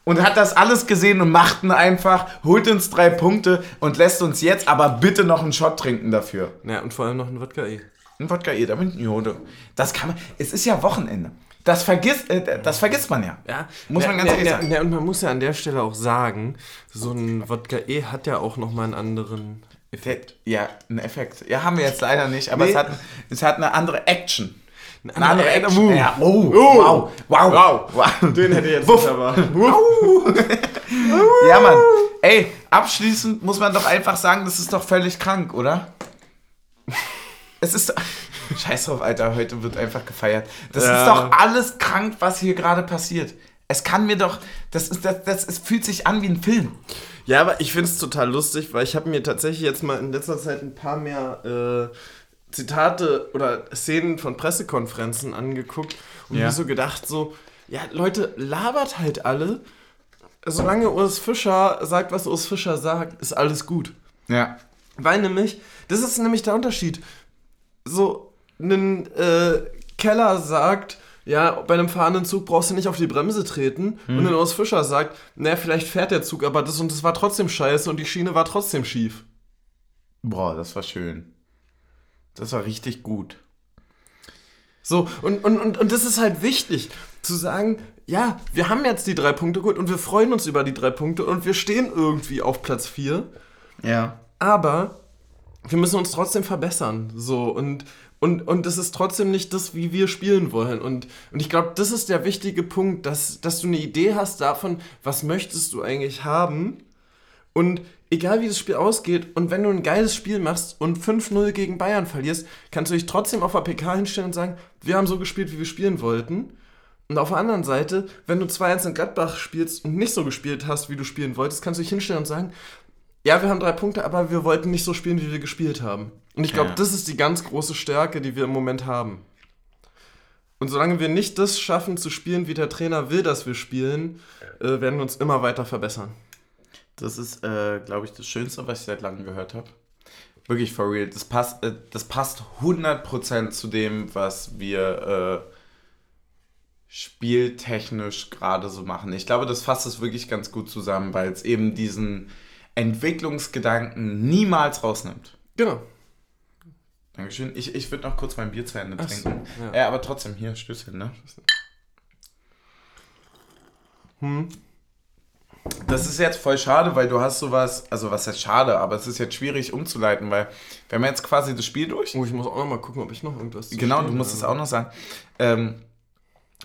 Und hat das alles gesehen und macht ihn einfach, holt uns drei Punkte und lässt uns jetzt aber bitte noch einen Shot trinken dafür. Ja, und vor allem noch ein Wodka E. Ein Wodka eh, damit, jo, du- das kann man, es ist ja Wochenende. Das vergisst, äh, das vergisst man ja. Ja, Muss man ganz ehrlich sagen. Ja, und man muss ja an der Stelle auch sagen, so ein Wodka E hat ja auch nochmal einen anderen Effekt. Ja, ein Effekt. Ja, haben wir jetzt leider nicht, aber Nee. es, hat, es hat eine andere Action. Ein anderer Action. uh. Ja, oh, wow, wow, Wow. wow. Den hätte ich jetzt nicht erwartet. Ja, Mann. Ey, abschließend muss man doch einfach sagen, das ist doch völlig krank, oder? Es ist. Scheiß drauf, Alter, heute wird einfach gefeiert. Das Ja. ist doch alles krank, was hier gerade passiert. Es kann mir doch. Das, ist, das, das es fühlt sich an wie ein Film. Ja, aber ich finde es total lustig, weil ich habe mir tatsächlich jetzt mal in letzter Zeit ein paar mehr äh, Zitate oder Szenen von Pressekonferenzen angeguckt und Ja. mir so gedacht, so, ja, Leute, labert halt alle. Solange Urs Fischer sagt, was Urs Fischer sagt, ist alles gut. Ja. Weil nämlich, das ist nämlich der Unterschied. So, ein äh, Keller sagt, ja, bei einem fahrenden Zug brauchst du nicht auf die Bremse treten. Und ein Urs Fischer sagt, naja, vielleicht fährt der Zug, aber das und das war trotzdem scheiße und die Schiene war trotzdem schief. Boah, das war schön. Das war richtig gut. So, und, und, und, und das ist halt wichtig, zu sagen, ja, wir haben jetzt die drei Punkte gut und wir freuen uns über die drei Punkte und wir stehen irgendwie auf Platz 4. Ja. aber wir müssen uns trotzdem verbessern. So und und, und das ist trotzdem nicht das, wie wir spielen wollen. Und, und ich glaube, das ist der wichtige Punkt, dass, dass du eine Idee hast davon, was möchtest du eigentlich haben. Und egal wie das Spiel ausgeht, und wenn du ein geiles Spiel machst und 5-0 gegen Bayern verlierst, kannst du dich trotzdem auf der PK hinstellen und sagen, wir haben so gespielt, wie wir spielen wollten. Und auf der anderen Seite, wenn du 2-1 in Gladbach spielst und nicht so gespielt hast, wie du spielen wolltest, kannst du dich hinstellen und sagen, ja, wir haben drei Punkte, aber wir wollten nicht so spielen, wie wir gespielt haben. Und ich glaube, Ja. das ist die ganz große Stärke, die wir im Moment haben. Und solange wir nicht das schaffen zu spielen, wie der Trainer will, dass wir spielen, äh, werden wir uns immer weiter verbessern. Das ist, äh, glaube ich, das Schönste, was ich seit langem gehört habe. Wirklich for real. Das passt, äh, das passt 100% zu dem, was wir äh, spieltechnisch gerade so machen. Ich glaube, das fasst es wirklich ganz gut zusammen, weil es eben diesen Entwicklungsgedanken niemals rausnimmt. Genau. Dankeschön. Ich, ich würde noch kurz mein Bier zu Ende Ach so, trinken. ja. ja. aber trotzdem, hier, Stößchen, ne? Hm. Das ist jetzt voll schade, weil du hast sowas, also was heißt schade, aber es ist jetzt schwierig umzuleiten, weil wir haben jetzt quasi das Spiel durch. Oh, ich muss auch noch mal gucken, ob ich noch irgendwas zu Genau, du musst es habe. auch noch sagen. Ähm,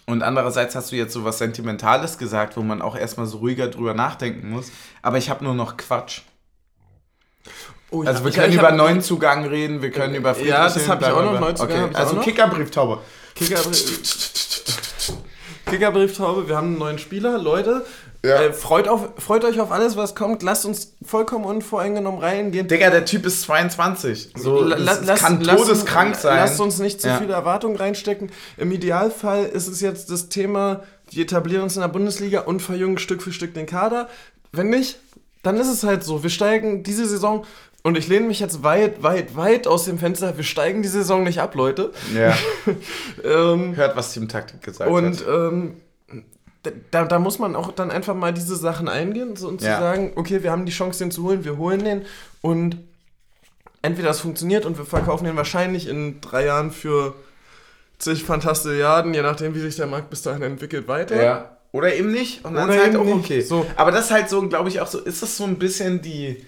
und andererseits hast du jetzt so was Sentimentales gesagt, wo man auch erstmal so ruhiger drüber nachdenken muss. Aber ich habe nur noch Quatsch. Oh, Also hab- wir können ich über hab- Neuzugang reden, wir können über Ja, das Friedrichshain, hab ich auch noch. Neuzugang Okay, hab also noch. Kickerbrieftaube. Kickerbrief- Kickerbrieftaube, wir haben einen neuen Spieler, Leute. Ja. Äh, freut, auf, freut euch auf alles, was kommt. Lasst uns vollkommen unvoreingenommen reingehen. Digga, der Typ ist 22. So, La- das, la- das kann lass- todeskrank sein. Lasst uns nicht zu Ja. viele Erwartungen reinstecken. Im Idealfall ist es jetzt das Thema, wir etablieren uns in der Bundesliga und verjüngen Stück für Stück den Kader. Wenn nicht, dann ist es halt so. Wir steigen diese Saison, und ich lehne mich jetzt weit, weit, weit aus dem Fenster, wir steigen die Saison nicht ab, Leute. Ja. Ähm, Hört, was Team Taktik gesagt und hat. ähm, da, da muss man auch dann einfach mal diese Sachen eingehen so, und Ja. zu sagen, okay, wir haben die Chance, den zu holen, wir holen den und entweder das funktioniert und wir verkaufen den wahrscheinlich in drei Jahren für zig Fantastilliarden, je nachdem, wie sich der Markt bis dahin entwickelt, weiter. Ja. Oder eben nicht. Und dann Oder ist halt auch okay. So. Aber das ist halt so, glaube ich, auch so, ist das so ein bisschen die.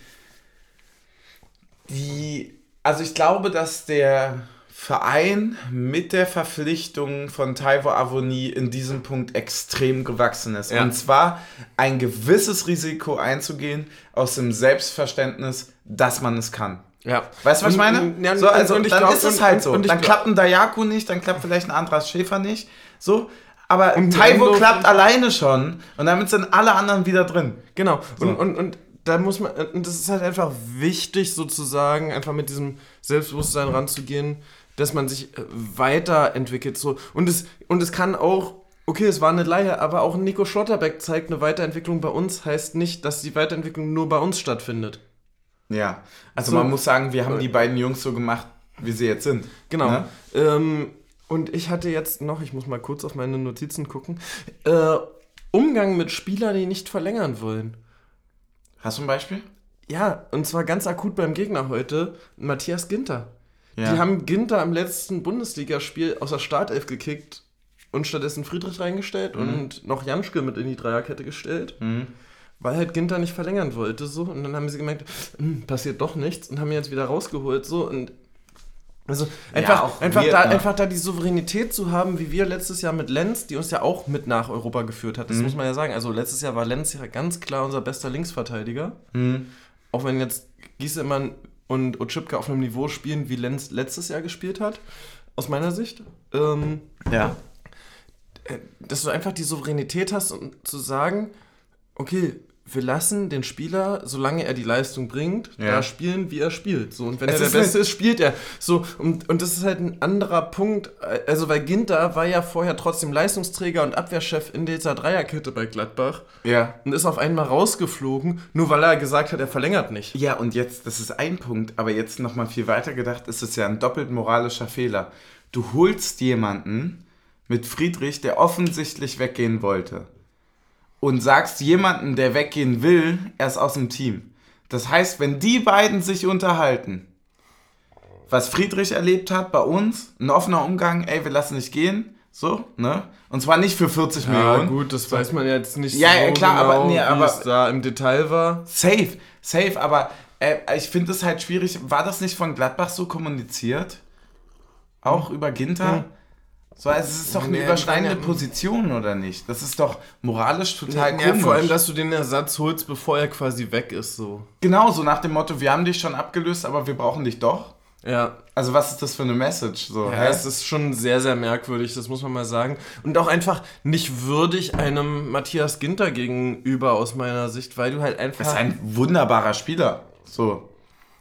Die. Also ich glaube, dass der Verein mit der Verpflichtung von Taiwo Avoni in diesem Punkt extrem gewachsen ist. Ja. Und zwar ein gewisses Risiko einzugehen aus dem Selbstverständnis, dass man es kann. Ja. Weißt du, was ich meine? ja, so, also, und ich dann glaub- ist es halt und- so. und dann klappt ein Dayaku nicht, dann klappt vielleicht ein Andras Schäfer nicht. So. Aber Taiwo klappt alleine schon und damit sind alle anderen wieder drin. Genau. Und, und, und da muss man, und das ist halt einfach wichtig, sozusagen, einfach mit diesem Selbstbewusstsein ranzugehen, dass man sich äh, weiterentwickelt. So. Und, es, und es kann auch, okay, es war eine Leihe, aber auch Nico Schlotterbeck zeigt eine Weiterentwicklung bei uns, heißt nicht, dass die Weiterentwicklung nur bei uns stattfindet. Ja. Also So. man muss sagen, wir haben die beiden Jungs so gemacht, wie sie jetzt sind. Genau. Ne? Ähm, und ich hatte jetzt noch, ich muss mal kurz auf meine Notizen gucken, äh, Umgang mit Spielern, die nicht verlängern wollen. Hast du ein Beispiel? Ja, und zwar ganz akut beim Gegner heute, Matthias Ginter. Ja. Die haben Ginter im letzten Bundesligaspiel aus der Startelf gekickt und stattdessen Friedrich reingestellt und noch Janschke mit in die Dreierkette gestellt, Mhm. weil halt Ginter nicht verlängern wollte. So. Und dann haben sie gemerkt, hm, passiert doch nichts und haben ihn jetzt wieder rausgeholt. So. Und Also einfach, auch einfach, wir, da, ja. einfach da die Souveränität zu haben, wie wir letztes Jahr mit Lenz, die uns ja auch mit nach Europa geführt hat. Das Mhm. muss man ja sagen. Also letztes Jahr war Lenz ja ganz klar unser bester Linksverteidiger. Mhm. Auch wenn jetzt Giesemann und Otschipka auf einem Niveau spielen, wie Lenz letztes Jahr gespielt hat, aus meiner Sicht. Ähm, Ja. dass du einfach die Souveränität hast, um zu sagen, okay, wir lassen den Spieler, solange er die Leistung bringt, Ja. da spielen, wie er spielt. So, und wenn Es er der ist Beste halt- ist, spielt er. So, und, und das ist halt ein anderer Punkt. Also, weil Ginter war ja vorher trotzdem Leistungsträger und Abwehrchef in dieser Dreierkette bei Gladbach Ja. und ist auf einmal rausgeflogen, nur weil er gesagt hat, er verlängert nicht. Ja, und jetzt, das ist ein Punkt, aber jetzt nochmal viel weiter gedacht, ist es ja ein doppelt moralischer Fehler. Du holst jemanden mit Friedrich, der offensichtlich weggehen wollte. Und sagst jemanden, der weggehen will, er ist aus dem Team. Das heißt, wenn die beiden sich unterhalten, was Friedrich erlebt hat bei uns, ein offener Umgang, ey, wir lassen nicht gehen, so, ne? Und zwar nicht für 40 Millionen. gut, das weiß man jetzt nicht Ja, ja, klar, aber- nee, wie aber- es da im Detail war. Safe, safe, aber äh, ich finde es halt schwierig. War das nicht von Gladbach so kommuniziert? Auch über Ginter? So, also es ist doch eine Nee, überschneidende ja. Position, oder nicht? Das ist doch moralisch total Ja, komisch. vor allem, dass du den Ersatz holst, bevor er quasi weg ist, so. genau, so nach dem Motto, wir haben dich schon abgelöst, aber wir brauchen dich doch. Ja, Also was ist das für eine Message? So, Ja, hä? es ist schon sehr, sehr merkwürdig, das muss man mal sagen. Und auch einfach nicht würdig einem Matthias Ginter gegenüber aus meiner Sicht, weil du halt einfach. das ist ein wunderbarer Spieler. So.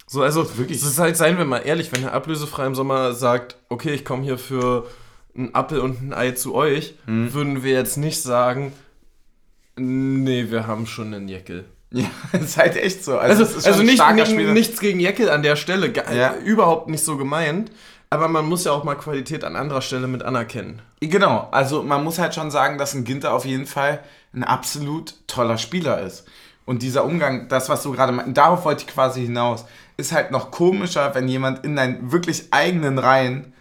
so, also wirklich. Es ist halt, seien wir mal ehrlich, wenn er ablösefrei im Sommer sagt, okay, ich komme hier für einen Apfel und ein Ei zu euch, Mhm. würden wir jetzt nicht sagen, nee, wir haben schon einen Jeckel. Ja, ist halt echt so. Also, also ein nicht, nichts gegen Jeckel an der Stelle, Ja. überhaupt nicht so gemeint. Aber man muss ja auch mal Qualität an anderer Stelle mit anerkennen. Genau, also man muss halt schon sagen, dass ein Ginter auf jeden Fall ein absolut toller Spieler ist. Und dieser Umgang, das, was du gerade meinst, darauf wollte ich quasi hinaus, ist halt noch komischer, wenn jemand in deinen wirklich eigenen Reihen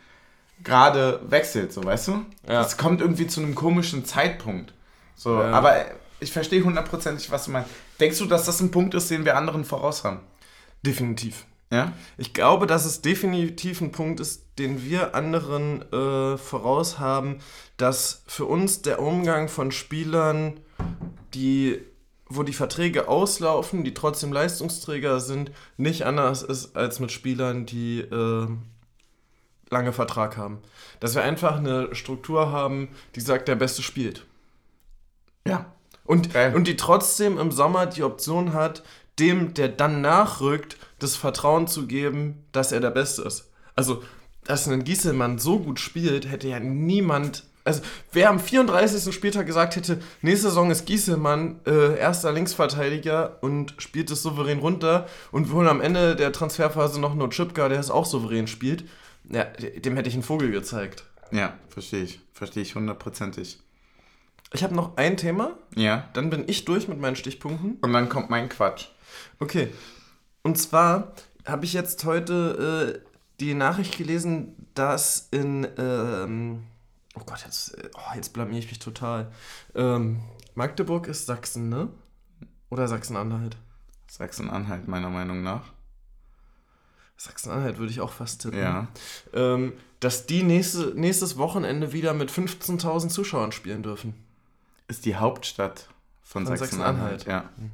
gerade wechselt, so weißt du? Ja. Das kommt irgendwie zu einem komischen Zeitpunkt. So, Ja. aber ich verstehe hundertprozentig, was du meinst. Denkst du, dass das ein Punkt ist, den wir anderen voraus haben? Definitiv. Ja? Ich glaube, dass es definitiv ein Punkt ist, den wir anderen äh, voraus haben, dass für uns der Umgang von Spielern, die, wo die Verträge auslaufen, die trotzdem Leistungsträger sind, nicht anders ist als mit Spielern, die äh, lange Vertrag haben. Dass wir einfach eine Struktur haben, die sagt, der Beste spielt. Ja. Und, und die trotzdem im Sommer die Option hat, dem, der dann nachrückt, das Vertrauen zu geben, dass er der Beste ist. Also, dass ein Gieselmann so gut spielt, hätte ja niemand. Also, wer am 34. Spieltag gesagt hätte, nächste Saison ist Gieselmann äh, erster Linksverteidiger und spielt es souverän runter und wir holen am Ende der Transferphase noch nur Chipka, der es auch souverän spielt, ja, dem hätte ich einen Vogel gezeigt. Ja, verstehe ich. Verstehe ich hundertprozentig. Ich habe noch ein Thema, Ja. dann bin ich durch mit meinen Stichpunkten. Und dann kommt mein Quatsch. Okay. Und zwar habe ich jetzt heute äh, die Nachricht gelesen, dass in. Ähm, oh Gott, jetzt, äh, oh, jetzt blamier ich mich total. Ähm, Magdeburg ist Sachsen, ne? Oder Sachsen-Anhalt? Sachsen-Anhalt, meiner Meinung nach. Sachsen-Anhalt würde ich auch fast tippen. Ja. Ähm, dass die nächste, nächstes Wochenende wieder mit 15.000 Zuschauern spielen dürfen. Ist die Hauptstadt von, Von Sachsen-Anhalt. Sachsen-Anhalt. Ja.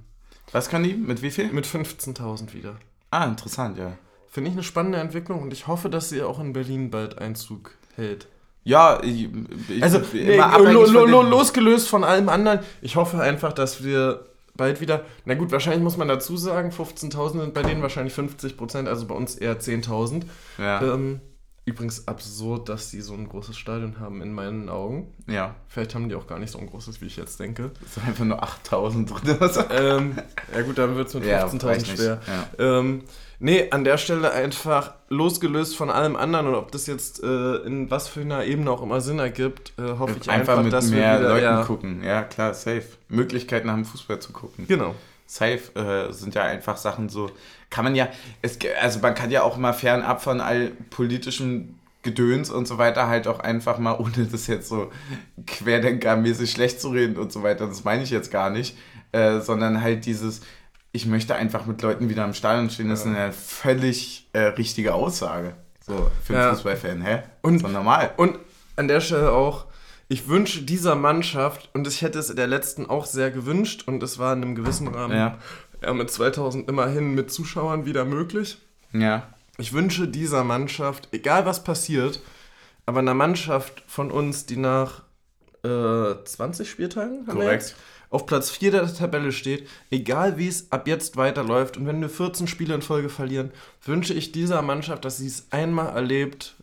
Was kann die? Mit wie viel? Mit 15.000 wieder. Ah, interessant, ja. Finde ich eine spannende Entwicklung und ich hoffe, dass sie auch in Berlin bald Einzug hält. Ja, ich, ich, Also, nee, lo, lo, lo, losgelöst von allem anderen. Ich hoffe einfach, dass wir bald wieder. Na gut, wahrscheinlich muss man dazu sagen, 15.000 sind bei denen wahrscheinlich 50 Prozent, also bei uns eher 10.000. Ja, Ähm, übrigens absurd, dass die so ein großes Stadion haben, in meinen Augen. ja. Vielleicht haben die auch gar nicht so ein großes, wie ich jetzt denke. Es sind einfach nur 8000 drin. ähm, ja gut, dann wird es mit Ja, 15.000 reicht nicht. schwer. Ja. Ähm, nee, an der Stelle einfach losgelöst von allem anderen und ob das jetzt äh, in was für einer Ebene auch immer Sinn ergibt, äh, hoffe ich Einfach, einfach, mit dass mehr wir wieder, Leuten ja, gucken. Ja, klar, safe. Möglichkeiten haben, Fußball zu gucken. Genau. Safe äh, sind ja einfach Sachen so. Kann man ja, es, also man kann ja auch mal fernab von all politischem Gedöns und so weiter halt auch einfach mal, ohne das jetzt so querdenkermäßig schlecht zu reden und so weiter, das meine ich jetzt gar nicht, äh, sondern halt dieses, ich möchte einfach mit Leuten wieder im Stadion stehen, das ist eine völlig äh, richtige Aussage. So, für einen Ja. Fußballfan, hä? Und- so normal. Und an der Stelle auch, ich wünsche dieser Mannschaft, und ich hätte es der letzten auch sehr gewünscht, und es war in einem gewissen Rahmen Ja. ja, mit 2000 immerhin mit Zuschauern wieder möglich. Ja. Ich wünsche dieser Mannschaft, egal was passiert, aber einer Mannschaft von uns, die nach äh, 20 Spieltagen haben wir Korrekt. Auf Platz 4 der Tabelle steht, egal wie es ab jetzt weiterläuft und wenn wir 14 Spiele in Folge verlieren, wünsche ich dieser Mannschaft, dass sie es einmal erlebt,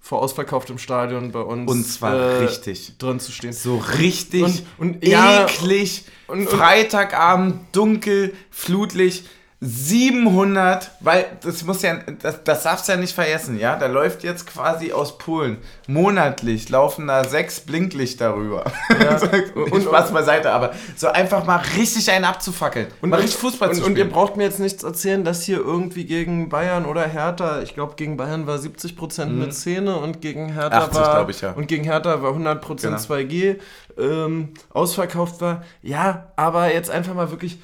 vor ausverkauftem Stadion bei uns Und zwar äh, richtig. drin zu stehen. So richtig Und- und ja, eklig. und- und- Freitagabend, dunkel, flutlich. 700, weil das muss ja, das, das darfst du ja nicht vergessen, ja? Da läuft jetzt quasi aus Polen monatlich laufen da sechs Blinklichter rüber. Ja. und Und- Spaß beiseite, aber so einfach mal richtig einen abzufackeln und mal richtig Fußball und, zu und spielen. ihr braucht mir jetzt nichts erzählen, dass hier irgendwie gegen Bayern oder Hertha, ich glaube gegen Bayern war 70% mit Szene und gegen Hertha 80, war ich, ja. und gegen Hertha war 100% Genau. 2G ähm, ausverkauft war. Ja, aber jetzt einfach mal wirklich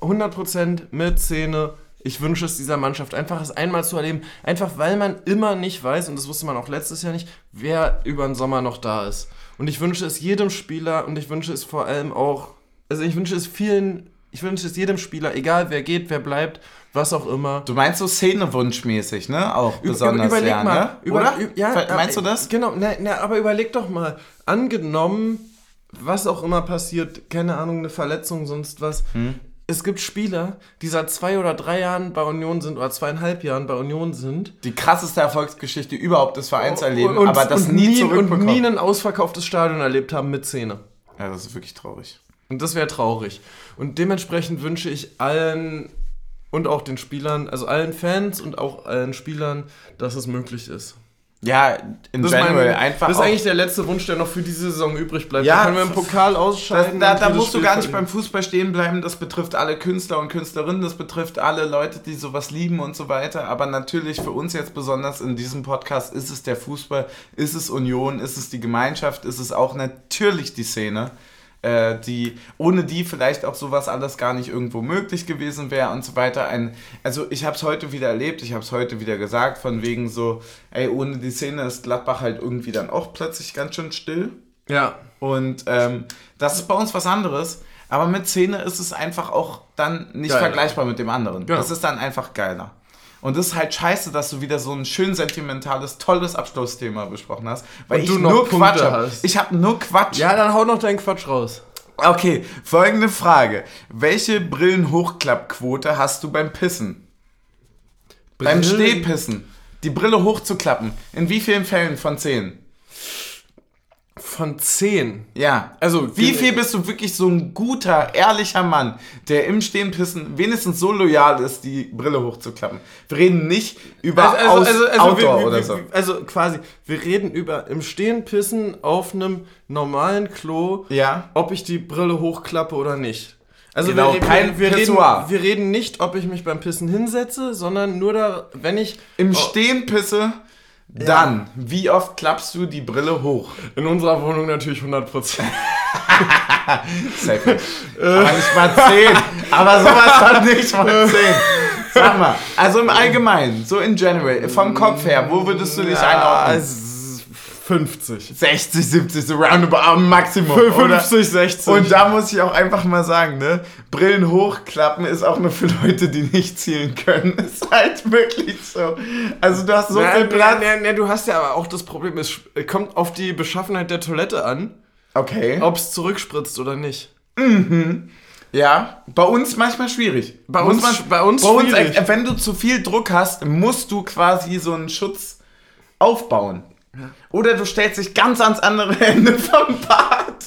100% mit Szene. Ich wünsche es dieser Mannschaft einfach es einmal zu erleben, einfach weil man immer nicht weiß und das wusste man auch letztes Jahr nicht, wer über den Sommer noch da ist. Und ich wünsche es jedem Spieler und ich wünsche es vor allem auch, also ich wünsche es vielen, ich wünsche es jedem Spieler, egal wer geht, wer bleibt, was auch immer. Du meinst so Szenewunschmäßig, ne? Auch besonders überleg ja, mal, ne? über- Oder? ü- ja, Meinst du das? Genau, na, na, aber überleg doch mal, angenommen, was auch immer passiert, keine Ahnung, eine Verletzung, sonst was. Hm. Es gibt Spieler, die seit zwei oder drei Jahren bei Union sind oder zweieinhalb Jahren bei Union sind. Die krasseste Erfolgsgeschichte überhaupt des Vereins erleben, und, aber das und nie und zurückbekommen. nie ein ausverkauftes Stadion erlebt haben mit Szene. ja, das ist wirklich traurig. Und das wäre traurig. Und dementsprechend wünsche ich allen und auch den Spielern, also allen Fans und auch allen Spielern, dass es möglich ist. Ja, in Das, ist mein- general einfach das ist eigentlich der letzte Wunsch, der noch für diese Saison übrig bleibt. Ja, da können wir im Pokal Das, ausscheiden. da und da jedes musst du gar nicht beim Fußball stehen bleiben. Das betrifft alle Künstler und Künstlerinnen, das betrifft alle Leute, die sowas lieben und so weiter. Aber natürlich für uns jetzt besonders in diesem Podcast ist es der Fußball, ist es Union, ist es die Gemeinschaft, ist es auch natürlich die Szene, äh, die ohne die vielleicht auch sowas alles gar nicht irgendwo möglich gewesen wäre und so weiter. Ein, also ich habe es heute wieder erlebt, ich habe es heute wieder gesagt, von wegen so, ey, ohne die Szene ist Gladbach halt irgendwie dann auch plötzlich ganz schön still. Ja. Und ähm, das ist bei uns was anderes. Aber mit Szene ist es einfach auch dann nicht Geiler. vergleichbar mit dem anderen. Genau. Das ist dann einfach geiler. Und das ist halt scheiße, dass du wieder so ein schön sentimentales, tolles Abschlussthema besprochen hast. Weil Und ich nur Punkte Quatsch hast. Ich habe nur Quatsch. Ja, dann hau noch deinen Quatsch raus. Okay, folgende Frage. Welche Brillenhochklappquote hast du beim Pissen? Beim Brillen- Stehpissen. Die Brille hochzuklappen. In wie vielen Fällen von zehn? Von 10. Ja. Also, Wie viel bist du wirklich so ein guter, ehrlicher Mann, der im Stehen pissen wenigstens so loyal ist, die Brille hochzuklappen? Wir reden nicht über Aus Outdoor wir, wir, oder so. also quasi, wir reden über im Stehen pissen auf einem normalen Klo, Ja. ob ich die Brille hochklappe oder nicht. Also Genau, wir, kein wir, wir, reden, wir reden nicht, ob ich mich beim Pissen hinsetze, sondern nur da, wenn ich Im Oh. Stehen pisse, dann, wie oft klappst du die Brille hoch? in unserer Wohnung natürlich 100%. Safe. aber nicht mal 10. Aber sowas von nicht mal 10. Sag mal, also im Allgemeinen, so in general, vom Kopf her, wo würdest du dich einordnen? Es- 50. 60, 70, so roundabout Maximum. oder? 50, 60. Und da muss ich auch einfach mal sagen, ne, Brillen hochklappen ist auch nur für Leute, die nicht zielen können. Ist halt wirklich so. Also du hast so Na, viel Platz. na, na, du hast ja aber auch das Problem, es kommt auf die Beschaffenheit der Toilette an, Okay. ob es zurückspritzt oder nicht. Ja, bei uns manchmal schwierig. Bei Muss uns- bei uns schwierig. äh, wenn du zu viel Druck hast, musst du quasi so einen Schutz aufbauen. Oder du stellst dich ganz ans andere Ende vom Bad.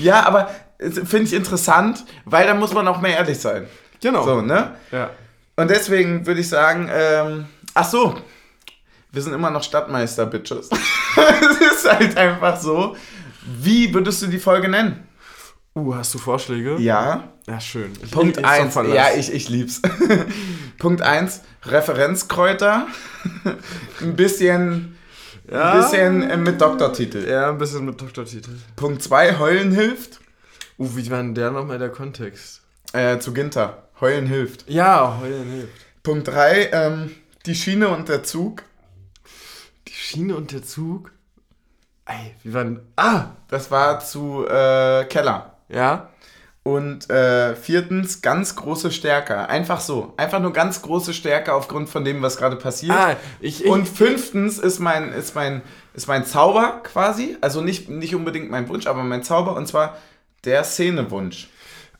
Ja, aber finde ich interessant, weil da muss man auch mehr ehrlich sein. Genau. So, ne? Ja. Und deswegen würde ich sagen, ähm, ach so, wir sind immer noch Stadtmeister, Bitches. es ist halt einfach so. Wie würdest du die Folge nennen? Uh, hast du Vorschläge? Ja. Ja, schön. Ich Punkt ich 1. verlass. Ja, ich, ich lieb's. Punkt 1, Referenzkräuter. ein bisschen, Ja. ein bisschen äh, mit Doktortitel. Ja, ein bisschen mit Doktortitel. Punkt 2, Heulen hilft. Uh, wie war denn der nochmal der Kontext? Äh, zu Ginter. Heulen hilft. Ja, heulen hilft. Punkt 3, ähm, Die Schiene und der Zug. Die Schiene und der Zug. Ey, wie waren. Ah! Das war zu äh, Keller. Ja? Und äh, viertens, ganz große Stärke. Einfach so. Einfach nur ganz große Stärke aufgrund von dem, was gerade passiert. Ah, ich. ich Und fünftens ist mein, ist mein, ist mein Zauber quasi. Also nicht, nicht unbedingt mein Wunsch, aber mein Zauber. Und zwar der Szenewunsch.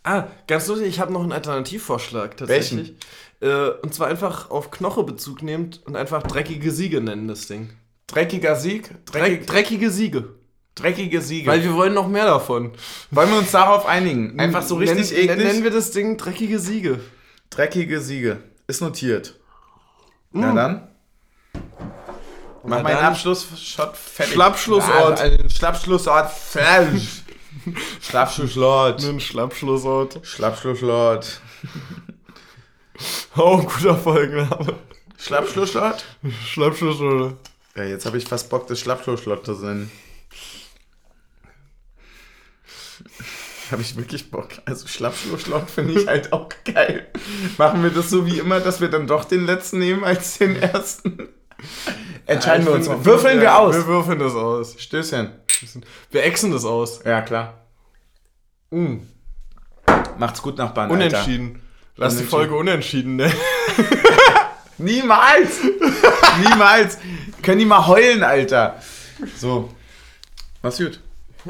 ah, ganz lustig, ich habe noch einen Alternativvorschlag tatsächlich. Äh, und zwar einfach auf Knoche Bezug nehmend und einfach dreckige Siege nennen das Ding. Dreckiger Sieg. Dreckig, Dreck, dreckige Siege. Dreckige Siege. Weil wir wollen noch mehr davon. Wollen wir uns darauf einigen? Einfach so richtig Nennen- eklig. Nennen wir das Ding dreckige Siege. Dreckige Siege. Ist notiert. Na dann. Mach meinen. Abschlussshot fertig. Schlappschlussort. Einen Schlappschlussort. Schlappschlussort. Ein Schlappschlussort. Schlappschlussort. Oh, guter Folgenname. Schlappschlussort? Schlappschlussort. Ja, jetzt habe ich fast Bock, das Schlappschlussort zu nennen. Habe ich wirklich Bock. Also Schlappschlussort finde ich halt auch geil. Machen wir das so wie immer, dass wir dann doch den letzten nehmen als den ersten? Entscheiden wir uns mal. Würfeln wir aus. Wir würfeln das aus. Stößchen. Wir exen das aus. Ja, klar. Macht's gut, Nachbarn. Unentschieden. Lass die Unentschieden. Folge unentschieden, ne? Alter. Niemals! Niemals! Können die mal heulen, Alter. So. Mach's gut.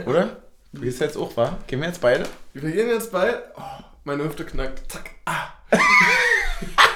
Oder? Wie gehst jetzt auch, wa? Gehen wir jetzt beide? Wir gehen jetzt beide. Oh, meine Hüfte knackt. Zack. Ah.